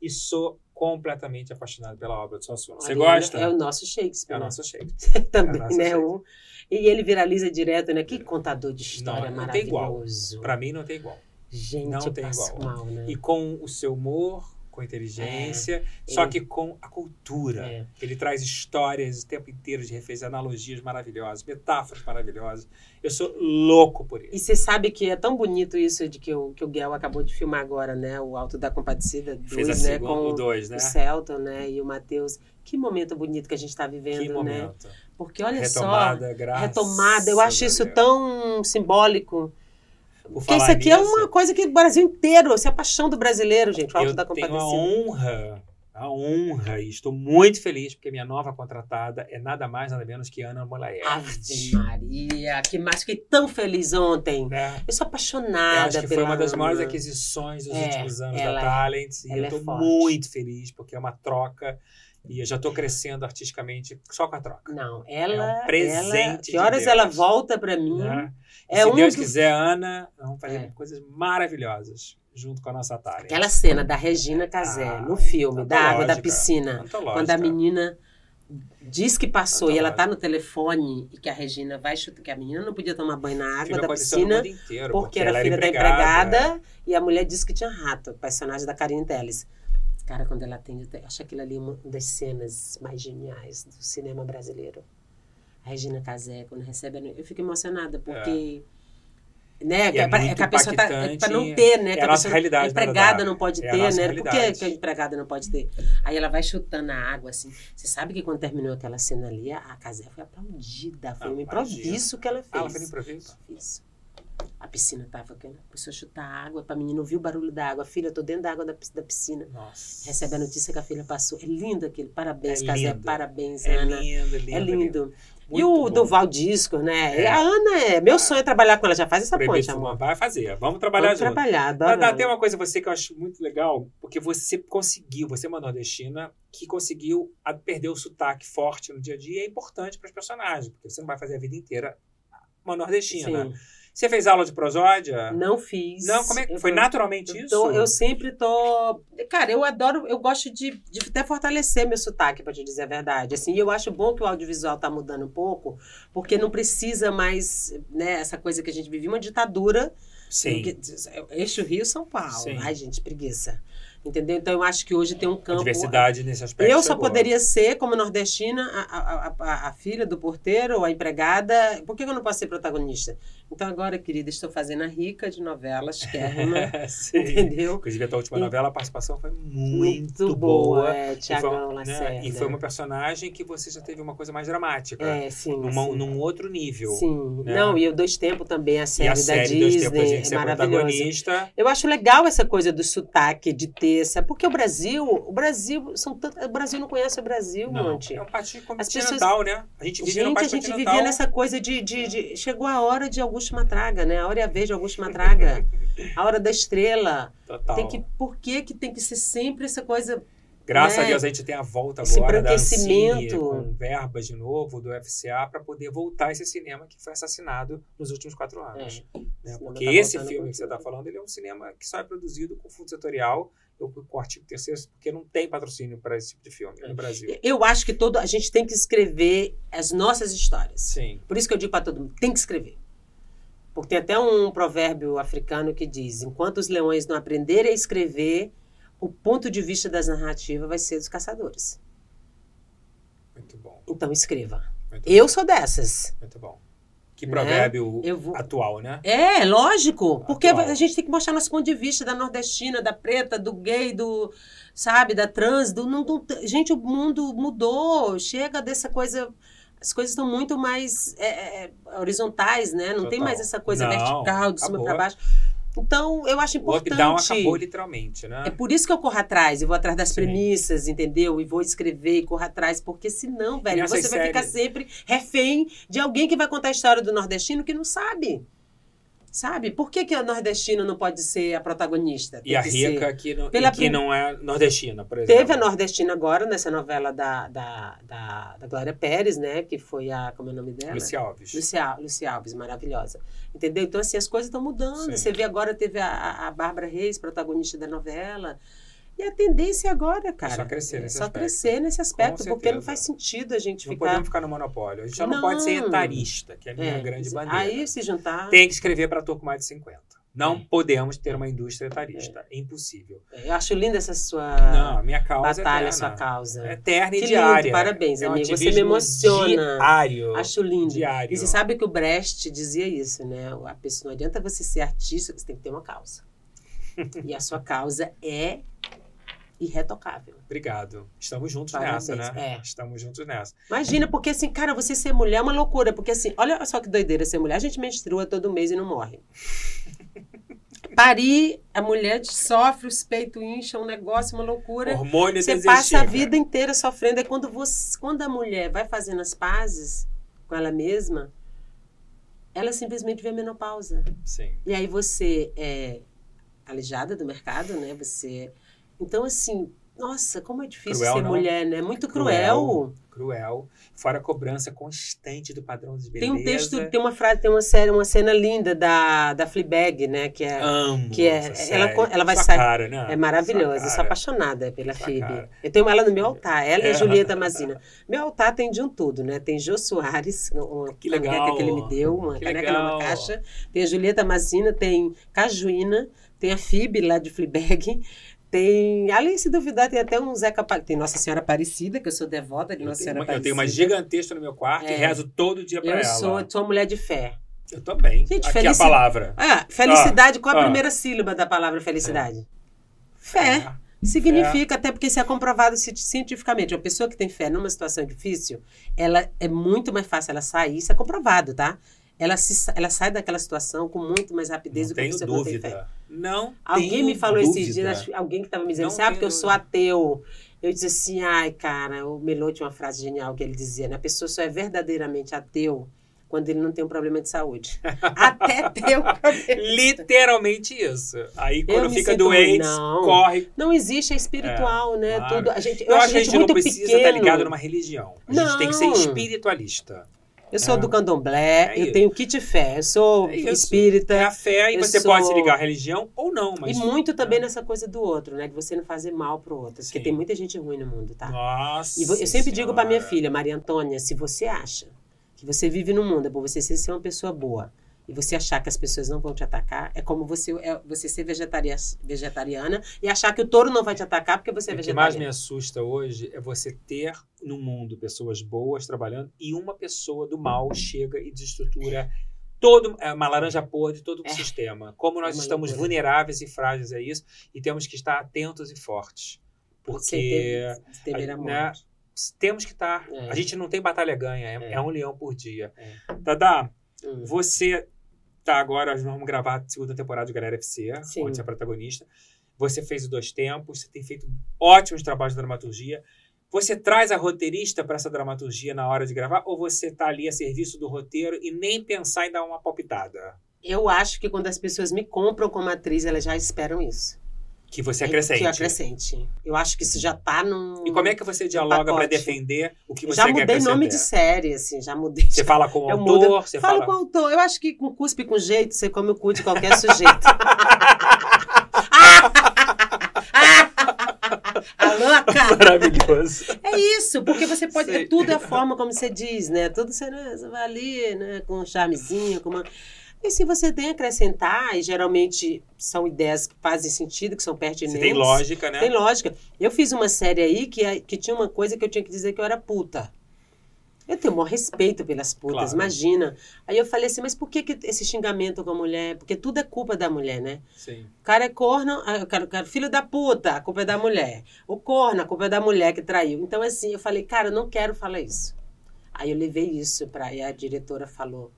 E sou completamente apaixonado pela obra do Suassuna. Você gosta? É o nosso Shakespeare. É o né? nosso Shakespeare. Também, É nosso né? Shakespeare. O, E ele viraliza direto, né? Que contador de história Não, não tem igual. maravilhoso. Pra mim não tem igual. Gente, não tem igual. mal, né? E com o seu humor, com inteligência, só É. que com a cultura. É. Ele traz histórias o tempo inteiro de referências, analogias maravilhosas, metáforas maravilhosas. Eu sou louco por E isso. você sabe que é tão bonito isso de que o, que o Guel acabou de filmar agora, né? O Alto da Compadecida 2, Fez a né? segunda, Com o dois, né? o Celton, né? E o Matheus. Que momento bonito que a gente está vivendo, Que né? momento. Porque olha Retomada, só, graças retomada. Eu acho isso Deus. tão simbólico. Por Porque isso aqui é nisso, uma coisa que o Brasil inteiro, é a paixão do brasileiro, gente. O Alto eu da tenho a Compadecida. honra, a honra, e estou muito feliz porque minha nova contratada é nada mais, nada menos que Ana Ave Molaerte. Maria, que mais fiquei tão feliz ontem. Né? Eu sou Eu apaixonada acho que pela foi uma das maiores aquisições dos É, últimos anos da é- Talent. E ela eu é estou muito feliz, porque é uma troca. E eu já estou crescendo artisticamente só com a troca. Não, ela. É um presente ela, de que horas Deus. ela volta pra mim? né? É se um Deus do- quiser, Ana, vamos fazer É. coisas maravilhosas junto com a nossa Talent. Aquela cena da Regina Casé Ah, no filme, da água da piscina. Antológica. Quando a menina diz que passou e ela tá no telefone e que a Regina vai chutar, que a menina não podia tomar banho na água da piscina inteiro, porque, ela era filha da empregada. empregada e a mulher disse que tinha rato, personagem da Karine Telles. Cara, quando ela atende, eu acho aquilo ali uma das cenas mais geniais do cinema brasileiro. A Regina Casé, quando recebe a Eu fico emocionada, porque. Né, E que é é que a pessoa tá. É pra não ter, né? É que a nossa realidade, A empregada não pode É a ter, né? Por que, que a empregada não pode ter? Aí ela vai chutando a água, assim. Você sabe que quando terminou aquela cena ali, a a Casé foi aplaudida. Foi Ah, um improviso que ela fez. Ah, ela fez no improviso? Isso. A piscina tava, que a pessoa chutar água, pra menina ouvir o barulho da água. Filha, eu tô dentro da água da, da piscina. Nossa. Recebe a notícia que a filha passou. É lindo aquilo. Parabéns, É Casé. lindo. Parabéns, É Ana. lindo, lindo. é lindo. E Muito o bom. Duval Disco, né? É. A Ana é. Meu sonho é trabalhar com ela. Já faz essa Proibido ponte, amor. Vai fazer. Vamos trabalhar Vamos junto. trabalhar, adoro. Mas tem uma coisa você que eu acho muito legal, porque você conseguiu, você é uma nordestina que conseguiu a- perder o sotaque forte no dia a dia, é importante para os personagens, porque você não vai fazer a vida inteira uma nordestina. Sim. Você fez aula de prosódia? Não fiz. Não, como é que Eu foi tô- naturalmente eu isso? tô- eu sempre tô. Cara, eu adoro, eu gosto de, de até fortalecer meu sotaque, pra te dizer a verdade. Assim, e eu acho bom que o audiovisual tá mudando um pouco, porque não precisa mais, né, essa coisa que a gente vive, uma ditadura. Sim. Eixo Rio São Paulo. Sim. Ai, gente, preguiça. Entendeu? Então eu acho que hoje tem um A campo. diversidade nesse aspecto. Eu é só poderia ser, como nordestina, a, a, a, a filha do porteiro ou a empregada. Por que eu não posso ser protagonista? Então agora, querida, estou fazendo a rica de novelas, Kerma, Sim. entendeu? Inclusive, a tua última E- novela, a participação foi muito, Muito boa. boa, é, Tiagão né, Lacerda. E foi uma personagem que você já teve uma coisa mais dramática. É, sim. numa- sim. Num outro nível. Sim. né? Não, e o Dois Tempos também, a série, e a da série Dois Tempos a Disney, gente é maravilhosa. Eu acho legal essa coisa do sotaque, de ter essa. Porque o Brasil, o Brasil, são tanto, o Brasil não conhece o Brasil, Não, Monte. é um país continental, né? A gente vive no Gente, a país gente continental. vivia nessa coisa de, de, de- Chegou a hora de Augusto Matraga, né? A hora e a vez de Augusto Matraga. a hora da estrela. Total. Tem que, por que, que tem que ser sempre essa coisa. Graças né? a Deus a gente tem a volta Esse agora da Ancine com verbas de novo do FCA para poder voltar esse cinema que foi assassinado nos últimos quatro anos. É, né? cinema Porque tá esse filme que você está falando, ele é um cinema que só é produzido com fundo setorial ou com o artigo terceiro, porque não tem patrocínio para esse tipo de filme É. no Brasil. Eu acho que todo, a gente tem que escrever as nossas histórias. Sim. Por isso que eu digo para todo mundo, tem que escrever. Porque tem até um provérbio africano que diz: enquanto os leões não aprenderem a escrever, o ponto de vista das narrativas vai ser dos caçadores. Muito bom. Então escreva. Muito Eu bom, sou dessas. Muito bom. Que Né? provérbio Eu vou- atual, né? É, lógico. Porque Atual. a gente tem que mostrar nosso ponto de vista da nordestina, da preta, do gay, do, sabe, da trans. Do, não, do- gente, o mundo mudou. Chega dessa coisa. As coisas estão muito mais é, é, horizontais, né? Não tem Total. mais essa coisa Não, vertical, de cima para baixo. Então, eu acho O importante. lockdown acabou literalmente, né? É por isso que eu corro atrás, eu vou atrás das Sim. premissas, entendeu? E vou escrever e corro atrás, porque senão, velho, nessas você vai ficar séries- sempre refém de alguém que vai contar a história do nordestino que não sabe. Sabe? Por que, que a nordestina não pode ser a protagonista? E Tem a que ser- rica que não, Pela e que não é nordestina, por exemplo. Teve a nordestina agora nessa novela da, da, da, da Glória Pérez, né? Que foi a. Como é o nome dela? Lucia Alves. Lucia Alves, maravilhosa. Entendeu? Então, assim, as coisas estão mudando. Sim. Você vê agora, teve a, a Bárbara Reis, protagonista da novela. E a tendência agora, cara. É só crescer nesse só aspecto. crescer nesse aspecto, porque não faz sentido a gente Não ficar. podemos ficar no monopólio. A gente já não, Não. pode ser etarista, que é a minha É, grande bandeira. Aí se juntar. Tem que escrever para ator com mais de 50. Não É. podemos ter uma indústria etarista. É impossível. Eu acho linda essa sua Não, a minha causa batalha, é sua causa. É eterna e Que diária. lindo, parabéns, é um amigo. Você me emociona. Diário. Acho lindo. Diário. E você sabe que o Brecht dizia isso, né? A pessoa não adianta você ser artista, você tem que ter uma causa. e a sua causa é irretocável. Obrigado. Estamos juntos Parabéns, nessa, né? é. Estamos juntos nessa. Imagina, porque assim, cara, você ser mulher é uma loucura. Porque assim, olha só que doideira ser mulher. A gente menstrua todo mês e não morre. Parir, a mulher sofre, os peitos incham, um negócio, uma loucura. Hormônios Você passa a vida inteira sofrendo. É quando, você, quando a mulher vai fazendo as pazes com ela mesma, ela simplesmente vê a menopausa. Sim. E aí você é alijada do mercado, né? Você. Então, assim, nossa, como é difícil Cruel, ser não? mulher, né? Muito Cruel. cruel. Cruel. Fora a cobrança constante do padrão de Tem beleza. um texto, tem uma frase, tem uma série, uma cena linda da, da Fleabag, né? Que é, Amo que é- ela ela vai sair- cara, né? é maravilhosa. Eu sou apaixonada pela Sua Phoebe. cara. Eu tenho ela no meu altar, ela e a É. Julieta Mazina. Meu altar tem de um tudo, né? Tem Jô Soares, uma Que legal. caneca que ele me deu, uma Que caneca numa legal. caixa. Tem a Julieta Mazina, tem Cajuína, tem a Phoebe lá de Fleabag. Tem, ali se duvidar, tem até um Zeca Tem Nossa Senhora Aparecida, que eu sou devota de Eu Nossa Senhora uma, eu Aparecida. tenho uma gigantesca no meu quarto e É. rezo todo dia pra Eu ela. sou, sou uma mulher de fé. Eu também. Gente, Aqui felici- a palavra. Ah, felicidade, qual a ah. primeira sílaba da palavra felicidade? Fé. É. Significa, até porque isso é comprovado ci- cientificamente. Uma pessoa que tem fé numa situação difícil, ela é muito mais fácil ela sair, isso é comprovado, tá? Ela, se, ela sai daquela situação com muito mais rapidez Não do que a tenho pessoa que não tem fé. dúvida. Não Alguém me falou dúvida. esses dias, acho que alguém que estava me dizendo Não ah, porque eu sou ateu. Eu disse assim, ai, cara, o Melô tinha uma frase genial que ele dizia, né? A pessoa só é verdadeiramente ateu quando ele não tem um problema de saúde. Até problema. Literalmente isso. Aí quando fica doente, Não. corre. Não existe, é espiritual, né? claro. Tudo, a gente, eu, Eu, acho que a gente não muito precisa pequeno. estar ligado numa religião. A gente Não. tem que ser espiritualista. Eu sou É. do candomblé, É eu tenho kit fé, eu sou É espírita. É a fé e você sou- pode se ligar à religião ou não, mas. E muito também nessa coisa do outro, né? De você não fazer mal pro outro. Porque Sim. tem muita gente ruim no mundo, tá? Nossa. E eu sempre digo pra minha Senhora. filha, Maria Antônia, se você acha que você vive no mundo é por você ser uma pessoa boa e você achar que as pessoas não vão te atacar, é como você, é, você ser vegetaria, vegetariana e achar que o touro não vai te atacar porque você é O que mais me vegetariana. assusta hoje é você ter no mundo pessoas boas trabalhando e uma pessoa do mal chega e desestrutura todo é uma laranja podre todo o É. sistema. Como nós É estamos loucura. vulneráveis e frágeis a isso e temos que estar atentos e fortes. Porque Sem temer a né, temos que estar. É. A gente não tem batalha ganha, é, É. é um leão por dia. É. Dada, Hum. você tá agora, nós vamos gravar a segunda temporada de Galera FC, Sim. onde você é protagonista. Você fez os dois tempos, você tem feito ótimos trabalhos de dramaturgia. Você traz a roteirista para essa dramaturgia na hora de gravar ou você tá ali a serviço do roteiro e nem pensar em dar uma palpitada? Eu acho que quando as pessoas me compram como atriz, elas já esperam isso. Que você É acrescente. Que eu acrescente. Eu acho que isso já tá num. E como é que você dialoga para defender o que você já quer mudei acrescentar? nome de série, assim, já mudei. Você fala com o Eu autor, mudo. você Falo fala... com o autor. Eu acho que com cuspe com jeito, você come o cu de qualquer sujeito. A louca! Maravilhoso. É isso, porque você pode. Sei. É tudo a forma como você diz, né? Tudo você, né, você vai ali, né? Com um charmezinho, com uma. E se você tem a acrescentar, e geralmente são ideias que fazem sentido, que são pertinentes. Tem lógica, né? Tem lógica. Eu fiz uma série aí que, que tinha uma coisa que eu tinha que dizer que eu era puta. Eu tenho o maior respeito pelas putas, Claro. imagina. Aí eu falei assim, mas por que, que esse xingamento com a mulher? Porque tudo é culpa da mulher, né? Sim. O cara é corno, o cara, o cara- filho da puta, a culpa é da mulher. O corno, a culpa é da mulher que traiu. Então, assim, eu falei, cara, eu não quero falar isso. Aí eu levei isso pra. E a diretora falou: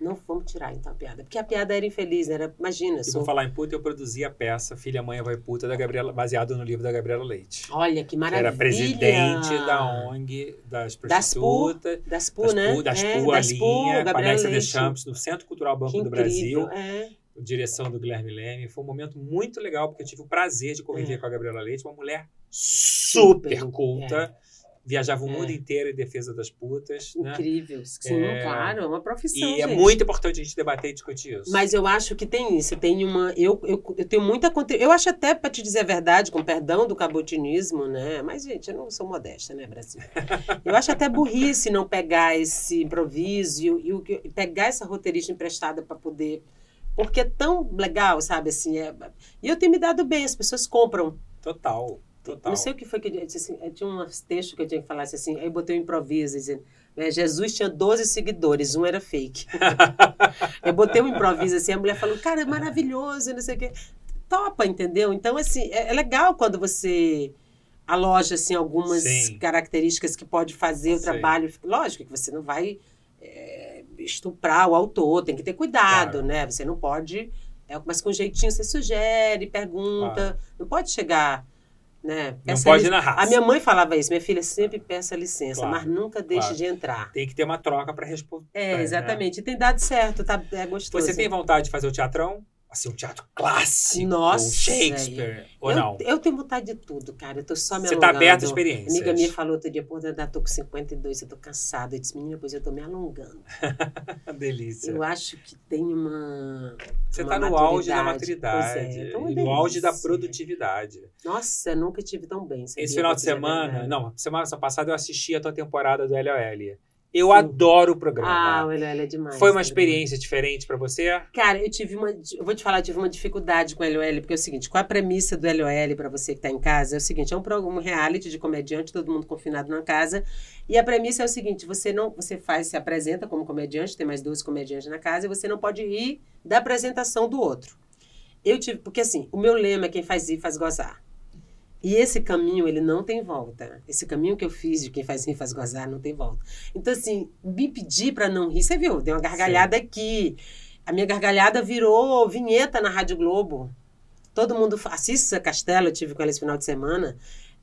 não vamos tirar então a piada. Porque a piada era infeliz, né? Era, imagina, E sou. por falar em puta, eu produzi a peça Filha, Mãe, Vai Puta, da Gabriela, baseado no livro da Gabriela Leite. Olha que Que maravilha. era presidente da ONG das Das PU, prostitutas. Das PU, Das né? PU, das É, PU, a das PU, linha, com a Leite. Deschamps, no Centro Cultural Banco Que do incrível, Brasil, É. direção do Guilherme Leme. Foi um momento muito legal, porque eu tive o prazer de conviver É. com a Gabriela Leite, uma mulher super Super, culta, viajava o É. mundo inteiro em defesa das putas, né? Incrível. Sim, É. claro, é uma profissão. E é gente. muito importante a gente debater e discutir isso. Mas eu acho que tem isso, tem uma. Eu, eu, eu tenho muita. Eu acho até, para te dizer a verdade, com perdão do cabotinismo, né? Mas, gente, eu não sou modesta, né, Brasil? Eu acho até burrice não pegar esse improviso e, e e pegar essa roteirista emprestada para poder. Porque é tão legal, sabe? Assim, é... E eu tenho me dado bem, as pessoas compram. Total, total. Não sei o que foi que eu disse assim. eu Tinha um texto que eu tinha que falar assim. Aí eu botei um improviso dizendo. né, Jesus tinha 12 seguidores, um era fake. eu botei um improviso assim, a mulher falou, cara, é maravilhoso, não sei o quê. Topa, entendeu? Então, assim, é, é legal quando você aloja assim, algumas Sim. características que pode fazer o Sim. trabalho. Lógico que você não vai é, estuprar o autor, tem que ter cuidado, Claro. né? Você não pode. É, mas com jeitinho você sugere, pergunta. Claro. Não pode chegar. Né? Não pode ir na raça. A minha mãe falava isso, minha filha sempre peça licença, Claro, mas nunca deixe claro. de entrar. Tem que ter uma troca para responder. É, exatamente. E tem dado certo, tá? É gostoso. Você tem vontade de fazer o teatrão? Assim, um teatro clássico? Nossa, Shakespeare? Ou eu, não? eu tenho vontade de tudo, cara. Eu tô só me Você tá alongando. aberta a experiências. Amiga minha falou outro dia, pô, eu tô com 52, eu tô cansada. Eu disse, menina, pois eu tô me alongando. Delícia. Eu acho que tem uma. Você uma está no auge da maturidade. maturidade. É, então é no auge da produtividade. Nossa, nunca tive tão bem. Esse final de a semana, não, semana passada eu assisti a tua temporada do LOL. Eu Sim. adoro o Ah, programa. olha, ela é demais. Foi uma cara. experiência diferente pra você? Cara, eu tive uma. Eu vou te falar, eu tive uma dificuldade com o LOL, porque é o seguinte: qual a premissa do LOL para você que tá em casa? É o seguinte: é um programa um reality de comediante, todo mundo confinado na casa. E a premissa é o seguinte: você não. Você faz, se apresenta como comediante, tem mais 12 comediantes na casa, e você não pode rir da apresentação do outro. Eu tive. Porque assim, o meu lema é quem faz rir faz gozar. E esse caminho, ele não tem volta. Esse caminho que eu fiz de quem faz rir faz gozar, não tem volta. Então, assim, me pedir para não rir, você viu, deu uma gargalhada aqui. A minha gargalhada virou vinheta na Rádio Globo. Todo mundo assiste Cissa Castelo, eu tive com ela esse final de semana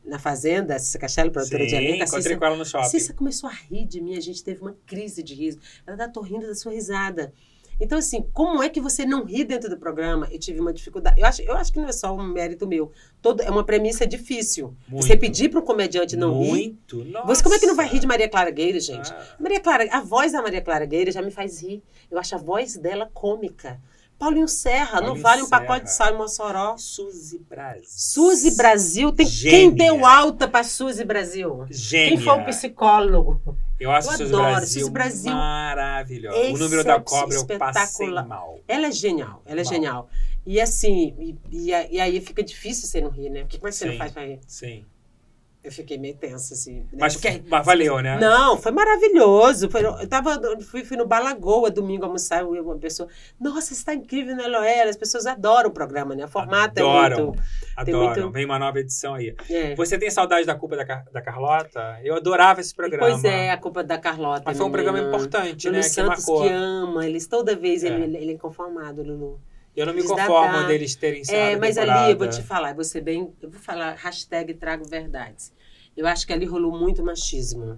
na Fazenda, Cissa Castelo, produtora de Sim, elenco. A encontrei Cissa, com ela no shopping. a Cissa começou a rir de mim, a gente teve uma crise de riso. Ela tá tô rindo da sua risada. Então, assim, como é que você não ri dentro do programa? Eu tive uma dificuldade. Eu acho, eu acho que não é só um mérito meu. Todo, é uma premissa difícil. Você Muito. pedir para um comediante não rir. Muito. Você, como é que não vai rir de Maria Clara Gueiras, gente? Ah. Maria Clara, a voz da Maria Clara Gueira já me faz rir. Eu acho a voz dela cômica. Paulinho Serra, não Paulinho vale um pacote de Serra. sal em Mossoró. Suzy Braz. Suzy Brasil, tem Gênia. quem deu alta para Suzy Brasil? Gênia. Quem foi o psicólogo? Eu acho Eu Suzy adoro. Brasil, Suzy Brasil. maravilhosa. O número da Excep- cobra eu passei mal. Ela é genial, ela é Mal. genial. E assim, e, e e aí fica difícil você não rir, né? Porque como é que você Sim. não faz pra rir? Sim. Eu fiquei meio tensa, assim. né? Mas, Porque- mas valeu, né? Não, foi maravilhoso. Foi- eu tava, fui, fui no Balagoa domingo almoçar, eu, uma pessoa, nossa, está incrível na Loela, as pessoas adoram o programa, né? O formato Adoram. é muito... Adoram. muito- Vem uma nova edição aí. É. Você tem saudade da culpa da, Car- da Carlota? Eu adorava esse programa. Pois é, a culpa da Carlota. Mas foi um programa menina. importante, Lulu né? Que Santos marcou. que ama, eles toda vez É. ele, ele é inconformado, Lulu. Eu não me conformo deles terem encerrado É, mas ali eu vou te falar, ser bem. Eu vou falar, hashtag trago verdades. Eu acho que ali rolou muito machismo.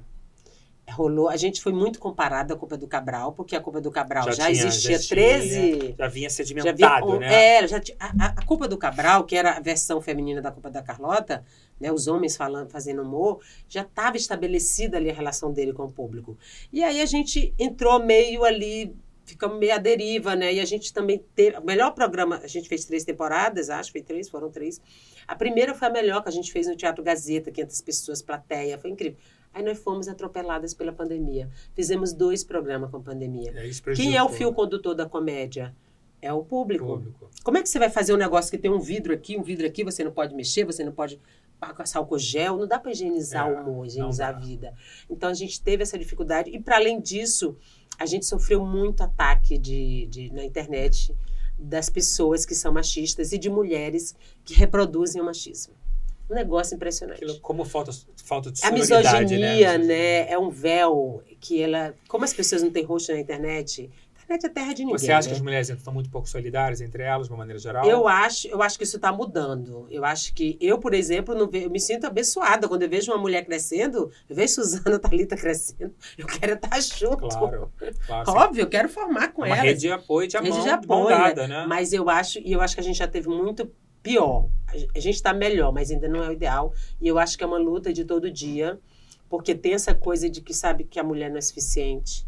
Rolou, a gente foi muito comparado à culpa do Cabral, porque a culpa do Cabral já, tinha- existia tinha- 13. Já vinha Já sedimentado, né? É, já tinha- a, a- a culpa do Cabral, que era a versão feminina da culpa da Carlota, né, os homens falando, fazendo humor, já estava estabelecida ali a relação dele com o público. E aí a gente entrou meio ali, ficamos meio à deriva, né? E a gente também teve. O melhor programa, a gente fez três temporadas, acho, foi três, foram três. A primeira foi a melhor que a gente fez no Teatro Gazeta, 500 pessoas, plateia, foi incrível. Aí nós fomos atropeladas pela pandemia. Fizemos dois programas com pandemia. É, Quem é o fio condutor da comédia? É o público. público. Como é que você vai fazer um negócio que tem um vidro aqui, um vidro aqui, você não pode mexer, você não pode passar álcool gel, não dá para higienizar É, o humor, higienizar a vida. Então a gente teve essa dificuldade e para além disso, a gente sofreu muito ataque de, de- na internet das pessoas que são machistas e de mulheres que reproduzem o machismo. Um negócio impressionante. Aquilo, como falta, falta de A sonoridade, misoginia, né? né? É um véu que ela. Como as pessoas não têm rosto na internet, internet é terra de ninguém. Você acha né? que as mulheres estão muito pouco solidárias entre elas, de uma maneira geral? Eu acho, eu acho que isso está mudando. Eu acho que eu, por exemplo, não ve- eu me sinto abençoada quando eu vejo uma mulher crescendo, eu vejo Suzana Thalita crescendo, eu quero estar junto. Claro, claro. Óbvio, eu quero formar com uma elas. rede de apoio de Rede mão, de apoio, dada, né? Mas eu acho, e eu acho que a gente já teve muito pior. A gente está melhor, mas ainda não é o ideal. E eu acho que é uma luta de todo dia porque tem essa coisa de que sabe que a mulher não é suficiente,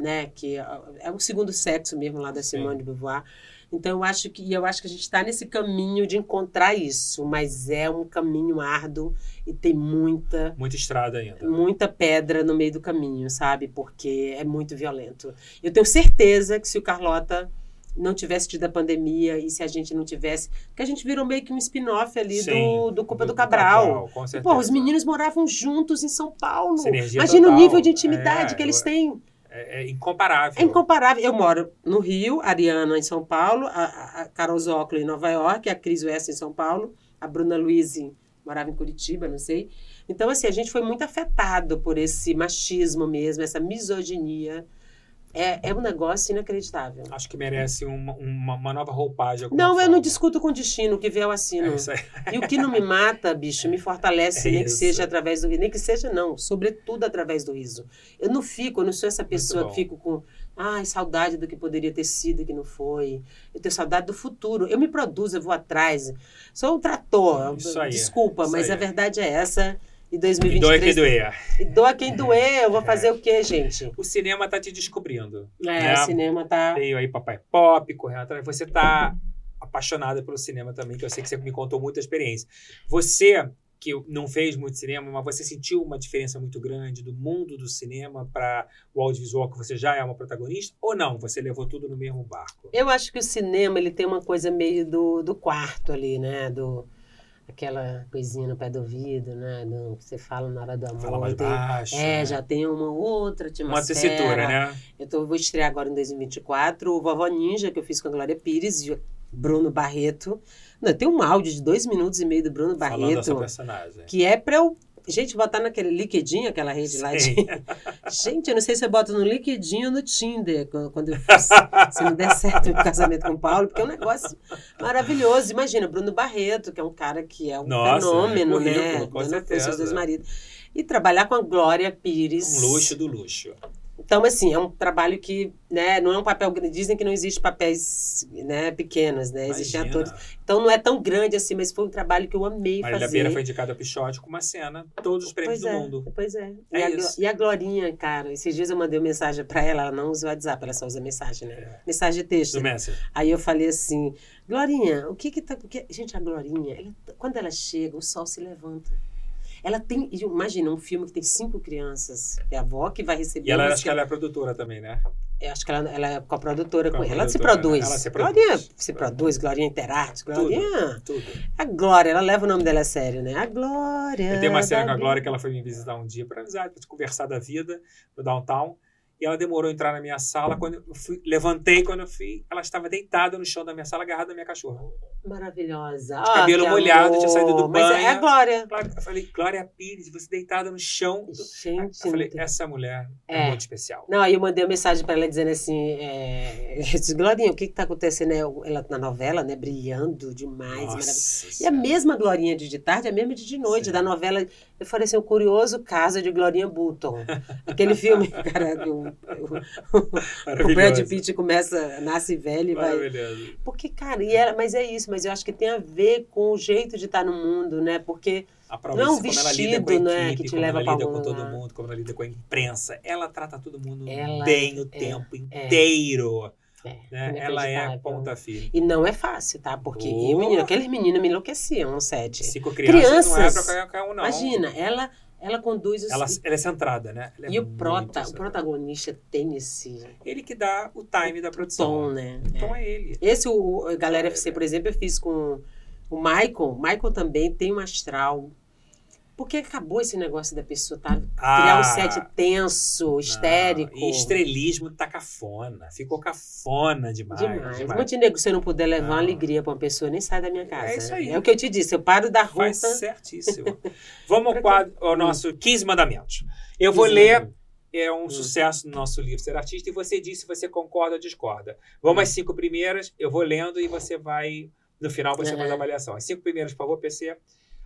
né? Que é o segundo sexo mesmo lá da Simone de Beauvoir. Então eu acho que eu acho que a gente está nesse caminho de encontrar isso, mas é um caminho árduo e tem muita muita estrada ainda, muita pedra no meio do caminho, sabe? Porque é muito violento. Eu tenho certeza que se o Carlota não tivesse tido a pandemia e se a gente não tivesse. Porque a gente virou meio que um spin-off ali Sim, do, do Culpa do, do Cabral. Cabral. E, pô, os meninos moravam juntos em São Paulo. Imagina total. o nível de intimidade é, que eles têm. É, é, incomparável. É incomparável. Eu moro no Rio, a Ariana em São Paulo, a, a Carol Zócolo em Nova York, a Cris West em São Paulo, a Bruna Luiz morava em Curitiba, não sei. Então, assim, a gente foi muito afetado por esse machismo mesmo, essa misoginia é, é um negócio inacreditável. Acho que merece uma, uma, uma nova roupagem. Não, forma. eu não discuto com destino, o que vê eu assino. É e o que não me mata, bicho, me fortalece, é nem isso. que seja através do riso. Nem que seja, não, sobretudo através do riso. Eu não fico, eu não sou essa pessoa que fico com. Ai, saudade do que poderia ter sido e que não foi. Eu tenho saudade do futuro. Eu me produzo, eu vou atrás. Sou um trator. Isso aí, Desculpa, isso mas aí. a verdade é essa e 2023. E doa quem doer. E doa quem doer. Eu vou fazer é. o quê, gente? O cinema tá te descobrindo. É, né? o cinema tá. Veio aí Papai Pop, correndo atrás. Você tá apaixonada pelo cinema também, que eu sei que você me contou muita experiência. Você que não fez muito cinema, mas você sentiu uma diferença muito grande do mundo do cinema para o audiovisual que você já é uma protagonista ou não? Você levou tudo no mesmo barco? Eu acho que o cinema ele tem uma coisa meio do, do quarto ali, né? Do aquela coisinha no pé do ouvido, né? Do, que você fala na hora do amor. Fala mais tem, baixo. É, né? já tem uma outra atmosfera. Uma tessitura, né? Eu tô, vou estrear agora em 2024 o Vovó Ninja, que eu fiz com a Glória Pires e Bruno Barreto. Não, tem um áudio de dois minutos e meio do Bruno Barreto. Falando personagem. Que é para eu Gente, botar naquele LinkedIn, aquela rede Sim. lá de. Gente, eu não sei se eu boto no LinkedIn ou no Tinder, quando eu se não der certo o casamento com o Paulo, porque é um negócio maravilhoso. Imagina, Bruno Barreto, que é um cara que é um Nossa, fenômeno, é né? Com Dando certeza. dois maridos. E trabalhar com a Glória Pires. Um luxo do luxo. Então, assim, é um trabalho que, né, não é um papel. Dizem que não existe papéis né, pequenos, né? Existem atores. Então não é tão grande assim, mas foi um trabalho que eu amei Marília fazer. Beira foi indicada a Pichote com uma cena, todos os prêmios pois do é, mundo. Pois é. é e, isso. A, e a Glorinha, cara, esses dias eu mandei uma mensagem para ela, ela não usa o WhatsApp, ela só usa mensagem, né? É. Mensagem de texto. Do Messenger. Aí eu falei assim, Glorinha, o que que tá. Porque, gente, a Glorinha, ela, quando ela chega, o sol se levanta. Ela tem, imagina, um filme que tem cinco crianças. É a avó que vai receber. E ela acho que ela é produtora também, né? Eu acho que ela, ela é coprodutora com, com ela. Se produz. Ela se produz. Glorinha se produz, Glorinha Interarte, Glorinha. Tudo, tudo. A Glória, ela leva o nome dela a sério, né? A Glória. Eu tenho uma cena com a Glória que ela foi me visitar um dia para avisar, para conversar da vida no downtown. E ela demorou a entrar na minha sala. Quando eu fui, levantei, quando eu fui, ela estava deitada no chão da minha sala, agarrada na minha cachorra. Maravilhosa. De cabelo molhado, amor. tinha saído do banho. Mas é a Glória. Eu falei, Glória Pires, você deitada no chão. Gente. Eu falei, essa mulher é, é muito especial. Não, aí eu mandei uma mensagem para ela dizendo assim: é... eu disse, Glorinha, o que está acontecendo? Ela na novela, né? Brilhando demais. Nossa, e a mesma Glorinha de de tarde, a mesma de de noite, Sim. da novela. Eu falei assim: o curioso caso de Glorinha Button. Aquele filme, cara, do o Brad Pitt começa, nasce velho e vai. Porque, cara, e ela, mas é isso, mas eu acho que tem a ver com o jeito de estar no mundo, né? Porque não é um vestido, né, que te leva para ela lida com todo mundo, como ela lida com a imprensa. Ela trata todo mundo ela bem o é, tempo é, inteiro. É, né? Ela é ponta firme. E não é fácil, tá? Porque menino, aqueles meninos me enlouqueciam no set. Cinco crianças, crianças não é pra qualquer um, não. Imagina, ela ela conduz os... ela, ela é centrada, né? e o, prota, o protagonista tem esse. Ele que dá o time da produção. Tom, né? O tom é, é ele. Esse, o, o Galera FC, por exemplo, eu fiz com o Michael. O Michael também tem um astral porque acabou esse negócio da pessoa tá, ah, criar um set tenso, histérico. E estrelismo tá cafona. Ficou cafona demais. Demais. demais. Montenegro, se eu não puder levar ah. uma alegria para uma pessoa, nem sai da minha casa. É isso aí. É o que eu te disse. Eu paro da rua. Faz certíssimo. Vamos ao, quadro, ao nosso 15 mandamentos. Eu vou ler. É um hum. sucesso no nosso livro Ser Artista. E você diz se você concorda ou discorda. Vamos hum. às cinco primeiras. Eu vou lendo e você vai. No final você uhum. faz a avaliação. As cinco primeiras, por favor, PC.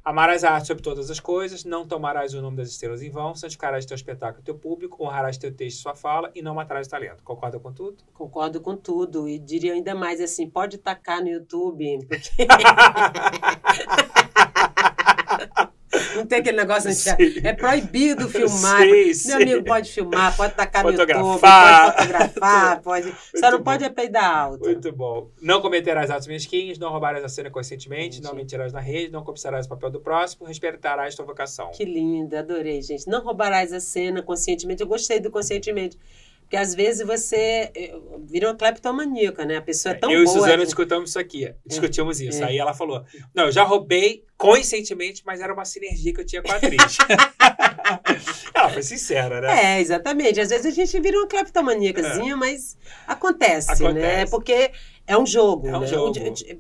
Amarás a arte sobre todas as coisas, não tomarás o nome das estrelas em vão, santificarás teu espetáculo teu público, honrarás teu texto e sua fala e não matarás o talento. Concorda com tudo? Concordo com tudo. E diria ainda mais assim, pode tacar no YouTube, porque... Não tem aquele negócio assim, Sim. é proibido filmar. Sei, Meu sei. amigo pode filmar, pode tacar no YouTube, pode fotografar, pode. Só não bom. pode é peidar alto. Muito bom. Não cometerás atos mesquinhos, não roubarás a cena conscientemente, não mentirás na rede, não cobiçarás o papel do próximo, respeitarás tua vocação. Que lindo, adorei, gente. Não roubarás a cena conscientemente. Eu gostei do conscientemente. Porque às vezes você eh, vira uma cleptomaníaca, né? A pessoa é tão eu e boa. Suzana que- discutimos isso aqui. Discutimos isso. É. Aí ela falou: Não, eu já roubei conscientemente, mas era uma sinergia que eu tinha com a atriz. ela foi sincera, né? É, exatamente. Às vezes a gente vira uma cleptomaníacazinha, mas acontece, né? Acontece. Porque é um jogo. É um né? jogo.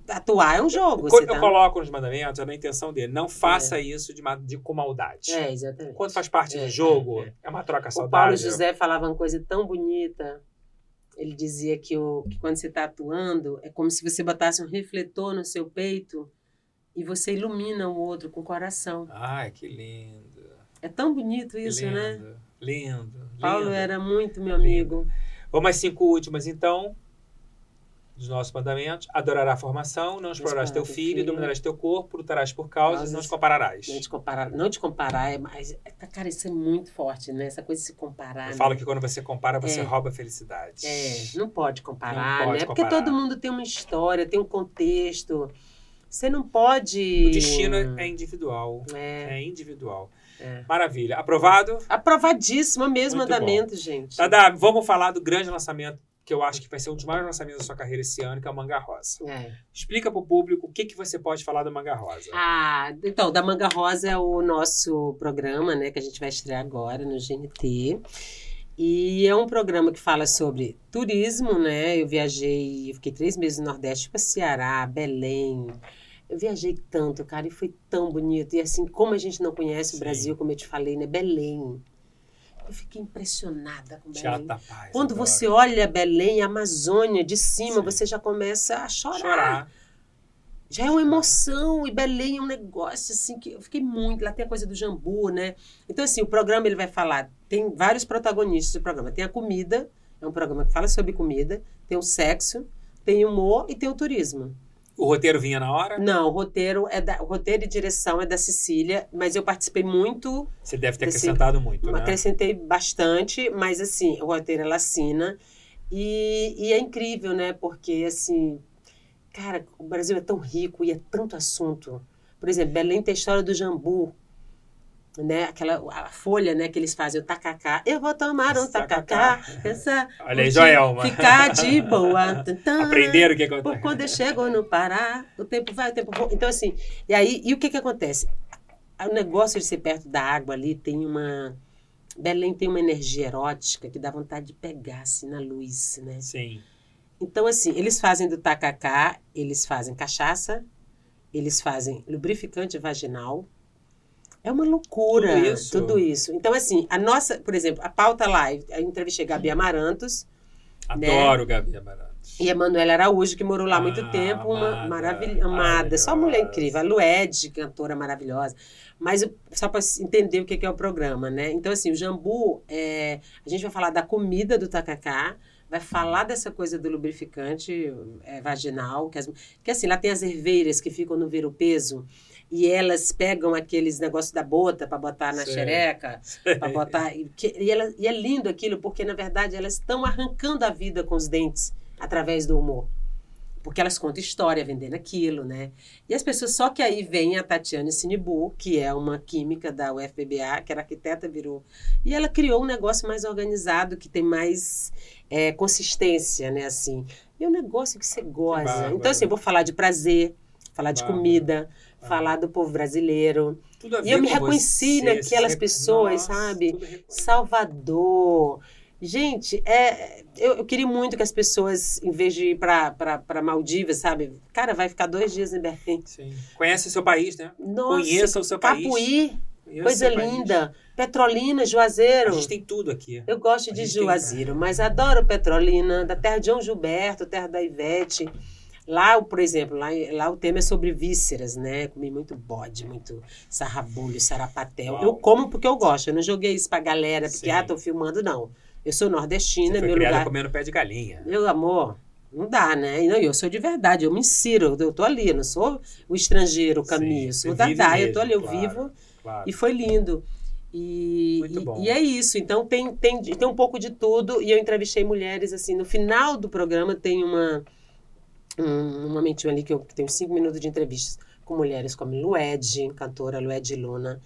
Atuar é um jogo. Quando eu tá- coloco nos mandamentos, é na intenção dele. Não faça isso de, de- com maldade. É, exatamente. Quando faz parte É, do jogo, é, é, uma troca O saudável. Paulo José falava uma coisa tão bonita. Ele dizia que, o, que quando você está atuando, é como se você botasse um refletor no seu peito e você ilumina o outro com o coração. Ai, que lindo. É tão bonito isso, lindo, né? Lindo. Paulo lindo. era muito meu amigo. Vamos às cinco últimas, então, dos nossos mandamentos. Adorará a formação, não explorarás teu filho, filho. dominarás teu corpo, lutarás por causas, Causas. não te compararás. Não te comparar, não te comparar é mais. é- Cara, isso é muito forte, né? Essa coisa de se comparar. Eu falo né? que quando você compara, você É. rouba a felicidade. É, não pode comparar, Não pode né? Porque comparar. todo mundo tem uma história, tem um contexto. Você não pode. O destino é individual. É, É individual. é. Maravilha. Aprovado? Aprovadíssimo, mesmo Muito mandamento, gente. Tadá, vamos falar do grande lançamento que eu acho que vai ser um dos maiores lançamentos da sua carreira esse ano, que é o Manga Rosa. É. Explica pro público o que, que você pode falar do Manga Rosa. Ah, então, da Manga Rosa é o nosso programa, né, que a gente vai estrear agora no GNT. E é um programa que fala sobre turismo, né? Eu viajei, eu fiquei três meses no Nordeste, para Ceará, Belém. Eu viajei tanto, cara, e foi tão bonito. E assim, como a gente não conhece Sim. o Brasil, como eu te falei, né? Belém. Eu fiquei impressionada com Belém. Paz. Quando adoro. você olha Belém, Amazônia de cima, Sim. você já começa a chorar. chorar. Já é uma emoção, e Belém é um negócio assim que eu fiquei muito. Lá tem a coisa do jambu, né? Então, assim, o programa ele vai falar. Tem vários protagonistas do programa. Tem a comida, é um programa que fala sobre comida, tem o sexo, tem o humor e tem o turismo. O roteiro vinha na hora? Não, o roteiro é da, o roteiro e direção é da Cecília, mas eu participei muito, Você deve ter Esse- acrescentado muito, né? acrescentei bastante, mas assim, o roteiro ela assina. E, e é incrível, né? Porque assim, cara, o Brasil é tão rico e é tanto assunto. Por exemplo, Belém tem a história do jambu. Né? Aquela a folha, né, que eles fazem o tacacá. Eu vou tomar um tacacá. Essa, Olha aí, Joelma. Ficar de boa. Tantã. Aprenderam o que Por acontece. quando eu chego no Pará, o tempo vai, o tempo voa. Então, assim, e aí, e o que que acontece? O negócio de ser perto da água ali tem uma. Belém tem uma energia erótica que dá vontade de pegar, assim, na luz, né? Sim. Então, assim, eles fazem do tacacá, eles fazem cachaça, eles fazem lubrificante vaginal. É uma loucura Tudo isso? tudo isso. Então, assim, a nossa, por exemplo, a pauta live, eu entrevistei Gabi Amarantos, Adoro Gabi Amarantos. e a Manuela Araújo, que morou lá há muito Ah, tempo, uma amada, maravilha, amada, só mulher maravilhosa. incrível. A Lued, cantora maravilhosa. Mas eu- só para entender o que que é o programa, né? Então, assim, o Jambu, é, a gente vai falar da comida do tacacá, vai falar dessa coisa do lubrificante é, vaginal, que, as- que assim, lá tem as herveiras que ficam no ver o peso e elas pegam aqueles negócios da bota para botar na Sei. xereca, para botar. E, e ela- e é lindo aquilo, porque na verdade elas estão arrancando a vida com os dentes através do humor. Porque elas contam história vendendo aquilo, né? E as pessoas, só que aí vem a Tatiane Sinibu, que é uma química da UFPBA, que era arquiteta, virou. E ela criou um negócio mais organizado, que tem mais é, consistência, né? Assim. E é um negócio que você goza. bárbaro. então, assim, eu vou falar de prazer, falar de Bárbaro. comida, Ah. falar do povo brasileiro. Tudo a E eu me reconheci você, naquelas você- pessoas, Nossa, sabe? Salvador. Gente, é, eu, eu queria muito que as pessoas, em vez de ir para Maldivas, sabe? Cara, vai ficar dois dias em Berlim. Sim. Conhece o seu país, né? Nossa, Conheça o seu país. Capuí, Conheça o coisa seu país. linda. Petrolina, A Juazeiro. gente tem tudo aqui. Eu gosto a de gente tem- Juazeiro, mas adoro Petrolina, da terra de João Gilberto, terra da Ivete. Lá, por exemplo, lá, lá o tema é sobre vísceras, né? Comi muito bode, muito sarrabulho, sarapatel. Uau. Eu como porque eu gosto. Eu não joguei isso pra galera, porque, Sim. ah, tô filmando, não. Eu sou nordestina, Você foi meu lugar. comendo pé de galinha. Meu amor, não dá, né? Não, eu sou de verdade, eu me insiro, eu tô ali, eu não sou o estrangeiro, o caminho, Sim, sou da Dá, eu tô ali, eu claro. vivo claro. E foi lindo. E, Muito e- bom. e é isso. Então tem, tem, tem um pouco de tudo. E eu entrevistei mulheres, assim, no final do programa tem uma, um, um momentinho ali que eu tenho cinco minutos de entrevistas com mulheres como Lued, cantora Lued Luna,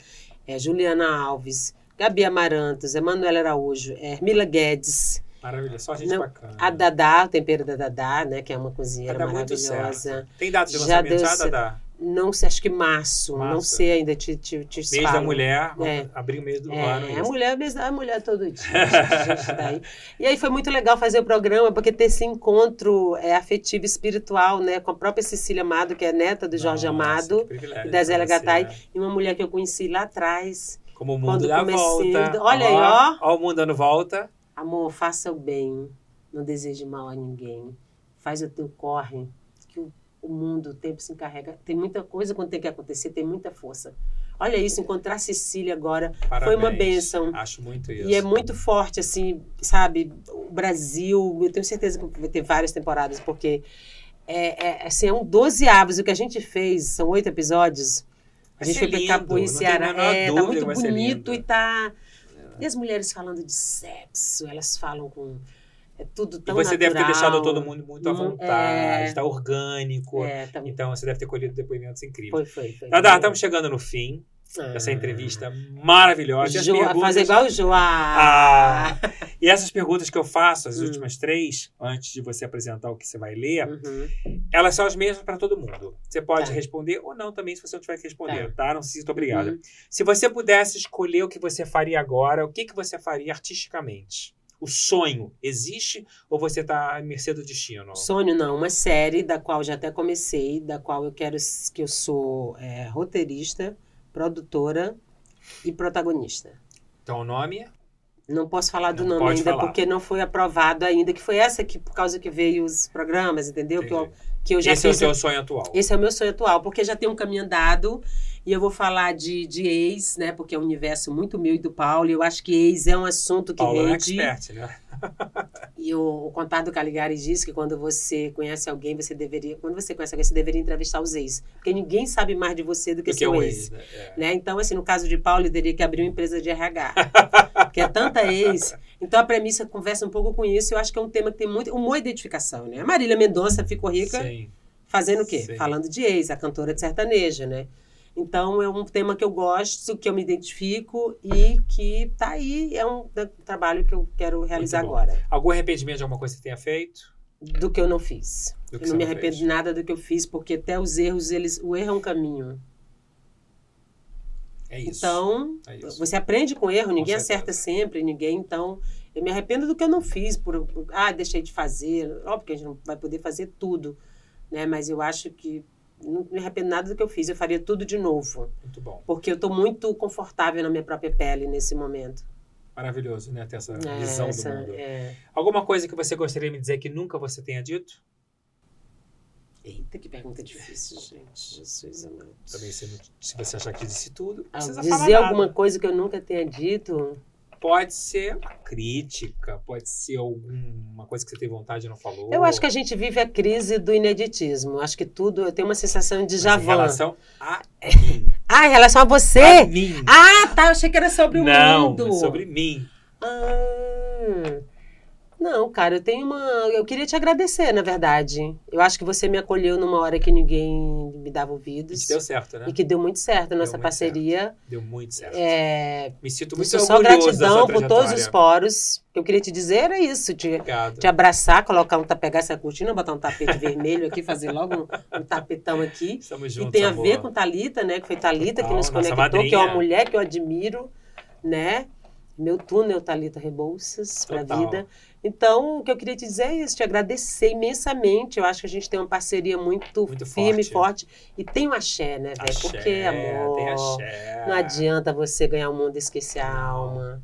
é, Juliana Alves, Gabi Amarantos, Emanuela Araújo, é, Hermila Guedes, Maravilha, só gente Não, bacana. a Dadá, o tempero da Dadá, né? Que é uma cozinheira maravilhosa. Tem data de Já lançamento deu já, certo. Não sei, acho que março. Não Março. sei ainda, te, te, te Mês da falo. mulher, vamos É. abrir o mês do É, ano. a isso. mulher, mesmo- a mulher todo dia. daí. E aí foi muito legal fazer o programa, porque ter esse encontro é, afetivo espiritual, né? Com a própria Cecília Amado, que é neta do Jorge Nossa, Amado, e da Zélia Gattai, né? e uma mulher que eu conheci lá atrás. Como o mundo dá volta. olha aí, ó. Ó o mundo dando volta. Amor, faça o bem, não deseje mal a ninguém. Faz o teu corre, o, mundo, o tempo se encarrega. Tem muita coisa quando tem que acontecer, tem muita força. Olha isso, encontrar a Cecília agora Parabéns. uma bênção. Acho muito isso. E é muito forte, assim, sabe? O Brasil, eu tenho certeza que vai ter várias temporadas, porque é, é, assim, é um 12 avos. O que a gente fez, são oito episódios. A gente foi pra Capoeira, a Ceará. É, tá dúvida muito vai ser bonito e tá. E as mulheres falando de sexo, elas falam com. É tudo E tão você deve ter natural. deixado todo mundo muito à Hum, vontade, é. tá orgânico. É, tá, Então você deve ter colhido depoimentos incríveis. foi, foi, foi. Estamos chegando no fim Ah. dessa entrevista maravilhosa. E Jo, perguntas- Fazer igual o Joá. Ah, e essas perguntas que eu faço, as Hum. últimas três, antes de você apresentar o que você vai ler, Uhum. elas são as mesmas para todo mundo. Você pode Tá. responder ou não também, se você não tiver que responder, tá? Não se sinta obrigada. Uhum. Se você pudesse escolher o que você faria agora, o que, que você faria artisticamente? O sonho existe ou você está à mercê do destino? Sonho não, uma série da qual já até comecei, da qual eu quero que eu sou é, roteirista, produtora e protagonista. Então, o nome? Não posso falar do Não nome ainda falar. porque não foi aprovado ainda, que foi essa que por causa que veio os programas, entendeu? Que eu, Entendi. Que eu já Esse é o fiz. seu sonho atual. Esse é o meu sonho atual, porque já tem um caminho andado e eu vou falar de, de ex, né? Porque é um universo muito meu e do Paulo. E eu acho que ex é um assunto que Paulo é rende. expert, né? E o, o contato do Caligari diz que quando você conhece alguém, você deveria. Quando você conhece alguém, você deveria entrevistar os ex. Porque ninguém sabe mais de você do que Do que seu o ex. ex, né? É. Né? Então, assim, no caso de Paulo, ele teria que abrir uma empresa de RH. porque é tanta ex. Então, a premissa conversa um pouco com isso. Eu acho que é um tema que tem muito, uma identificação, né? A Marília Mendonça ficou rica Sim. fazendo o quê? Sim. Falando de ex, a cantora de sertaneja, né? Então, é um tema que eu gosto, que eu me identifico e que tá aí. É um tra- trabalho que eu quero realizar agora. Algum arrependimento de alguma coisa que você tenha feito? Do que eu não fiz. Eu não me arrependo de nada do que eu fiz, porque até os erros, eles, o erro é um caminho. É isso. Então, é isso. você aprende com erro, ninguém certeza. acerta sempre, ninguém. Então, eu me arrependo do que eu não fiz, por, por- ah, deixei de fazer. Óbvio que a gente não vai poder fazer tudo, né? Mas eu acho que não me arrependo nada do que eu fiz, eu faria tudo de novo. Muito bom. Porque eu estou muito confortável na minha própria pele nesse momento. Maravilhoso, né? Ter essa É, visão essa- do mundo. é. Alguma coisa que você gostaria de me dizer que nunca você tenha dito? Eita, que pergunta difícil, gente. Jesus amado. Também se, não- se você achar que disse tudo, não Ah, Dizer nada. alguma coisa que eu nunca tenha dito. Pode ser uma crítica, pode ser alguma coisa que você tem vontade e não falou. Eu acho que a gente vive a crise do ineditismo. Acho que tudo, eu tenho uma sensação de já em relação a mim. Ah, em relação a você? A mim. Ah, tá. Eu achei que era sobre o não, mundo. é sobre mim. Ah, não, cara, eu tenho uma. Eu queria te agradecer, na verdade. Eu acho que você me acolheu numa hora que ninguém me dava ouvidos. Isso deu certo, né? E que deu muito certo a nossa parceria. Deu muito certo. É, Me sinto muito só orgulhoso da gratidão por todos os poros. O que eu queria te dizer era isso: te, Obrigado. te abraçar, colocar um pegar essa cortina, botar um tapete vermelho aqui, fazer logo um, um tapetão aqui. Estamos E juntos, tem a amor. ver com Talita, né? Que foi Talita que Total, nos nossa conectou, que é uma madrinha. mulher que eu admiro, né? Meu túnel, Talita Rebouças, para a vida. Então, o que eu queria te dizer é isso, te agradecer imensamente. Eu acho que a gente tem uma parceria muito, Muito firme, forte. forte. E tem um axé, né, velho? Porque, amor, Tem axé. não adianta você ganhar o mundo e esquecer a alma.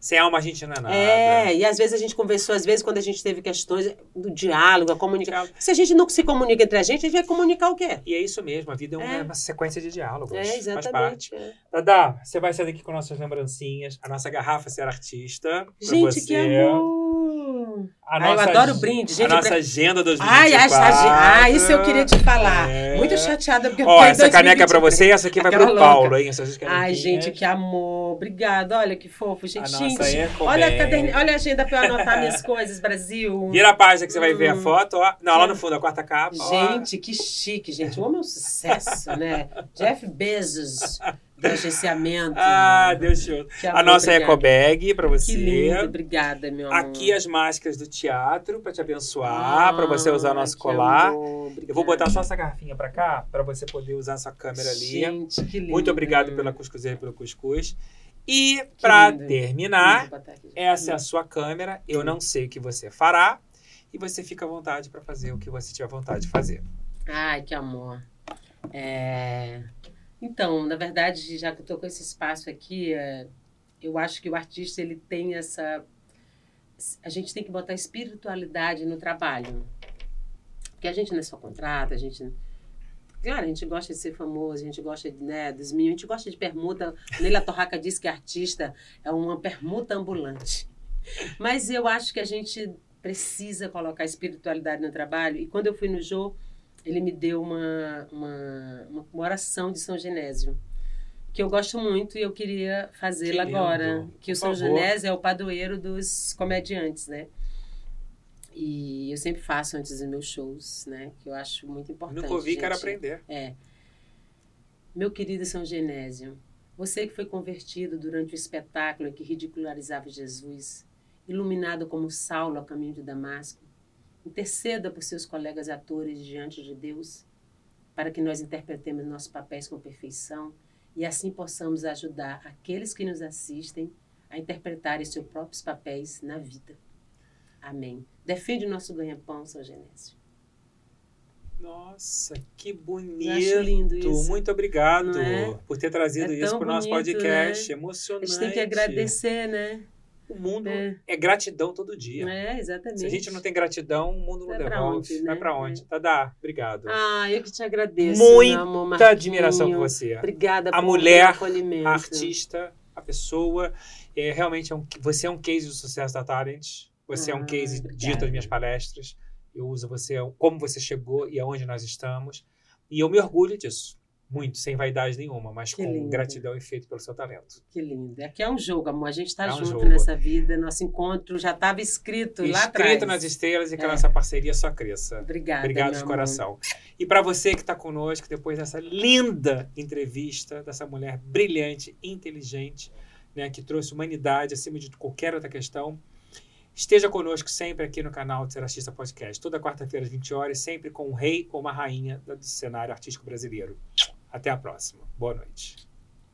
Sem alma a gente não é nada. É, e às vezes a gente conversou, às vezes quando a gente teve questões do diálogo, a comunicação. Se a gente não se comunica entre a gente, a gente vai comunicar o quê? E é isso mesmo, a vida é uma, É. uma sequência de diálogos. É, Faz parte. exatamente. é. Dada, você vai sair daqui com nossas lembrancinhas, a nossa garrafa ser artista. Gente, que amor! Hum. A Ai, eu nossa adoro brinde, A gente. nossa pre- agenda 2024. Ai, a, a, ah, isso eu queria te falar. É. Muito chateada porque eu Ó, essa caneca é pra 2023. você e essa aqui vai Aquela pro louca. Paulo, hein? Essas Ai, gente, que amor. Obrigada. Olha que fofo, gente. A nossa gente, Ecobag. olha, a olha a agenda pra eu anotar minhas coisas, Brasil. Vira a página que você vai ver a Hum. foto, ó. Não, lá no fundo, a quarta capa. ó. Gente, que chique, gente. O homem é um sucesso, né? Jeff Bezos do agenciamento. Ah, Deus show. A nossa obrigada. ecobag pra você. Que lindo, obrigada, meu amor. Aqui as máscaras do teatro pra te abençoar, pra você usar Ah, nosso colar. amor, Eu vou botar só essa garrafinha pra cá, pra você poder usar sua câmera ali. Gente, que lindo. Muito obrigado pela cuscuzeira e pelo cuscuz. E pra lindo. terminar, essa é a sua câmera. Eu não sei o que você fará. E você fica à vontade pra fazer o que você tiver vontade de fazer. Ai, que amor. É, Então, na verdade, já que eu tô com esse espaço aqui, é, eu acho que o artista ele tem essa. A gente tem que botar espiritualidade no trabalho. Porque a gente não é só contrato, a gente. Claro, a gente gosta de ser famoso, a gente gosta de, né, dos mil, a gente gosta de permuta. Neila Torraca disse que artista é uma permuta ambulante. Mas eu acho que a gente precisa colocar espiritualidade no trabalho. E quando eu fui no Jô, ele me deu uma, uma, uma, oração de São Genésio, que eu gosto muito e eu queria fazê-la agora. Que o Por São favor. Genésio é o padroeiro dos comediantes, né? E eu sempre faço antes dos meus shows, né? Que eu acho muito importante. Nunca ouvi, quero gente. aprender. É. Meu querido São Genésio, você que foi convertido durante o espetáculo que ridicularizava Jesus, iluminado como Saulo a caminho de Damasco, interceda por seus colegas atores diante de Deus, para que nós interpretemos nossos papéis com perfeição e assim possamos ajudar aqueles que nos assistem a interpretarem seus próprios papéis na vida. Amém. Defende o nosso ganha-pão, São Genésio. Nossa, que bonito. Eu acho lindo isso. Muito obrigado é? por ter trazido É isso para o nosso bonito, podcast. né? A Emocionante. gente tem que agradecer, né? O mundo É. é, gratidão todo dia. É, exatamente. Se a gente não tem gratidão, o mundo não Vai pra devolve. onde, Vai né? pra onde? É. Tadá, obrigado. Ah, eu que te agradeço. Muita amor, admiração por você. Obrigada A por mulher. A artista, a pessoa. É, realmente, é um, você é um case de sucesso da Talent. Você é um Ah, case obrigada. dito nas minhas palestras. Eu uso você, como você chegou e aonde nós estamos. E eu me orgulho disso. Muito, sem vaidade nenhuma, mas Que com lindo. gratidão e feito pelo seu talento. Que lindo. Aqui é um jogo, amor. A gente está É um junto jogo. nessa vida. Nosso encontro já estava escrito, lá atrás. Escrito nas estrelas e que a É. nossa parceria só cresça. Obrigada, Obrigado de amor. coração. E para você que está conosco, depois dessa linda entrevista, dessa mulher brilhante, inteligente, né, que trouxe humanidade acima de qualquer outra questão, esteja conosco sempre aqui no canal do Ser Artista Podcast. Toda quarta-feira às 20 horas, sempre com um rei ou uma rainha do cenário artístico brasileiro. Até a próxima. Boa noite.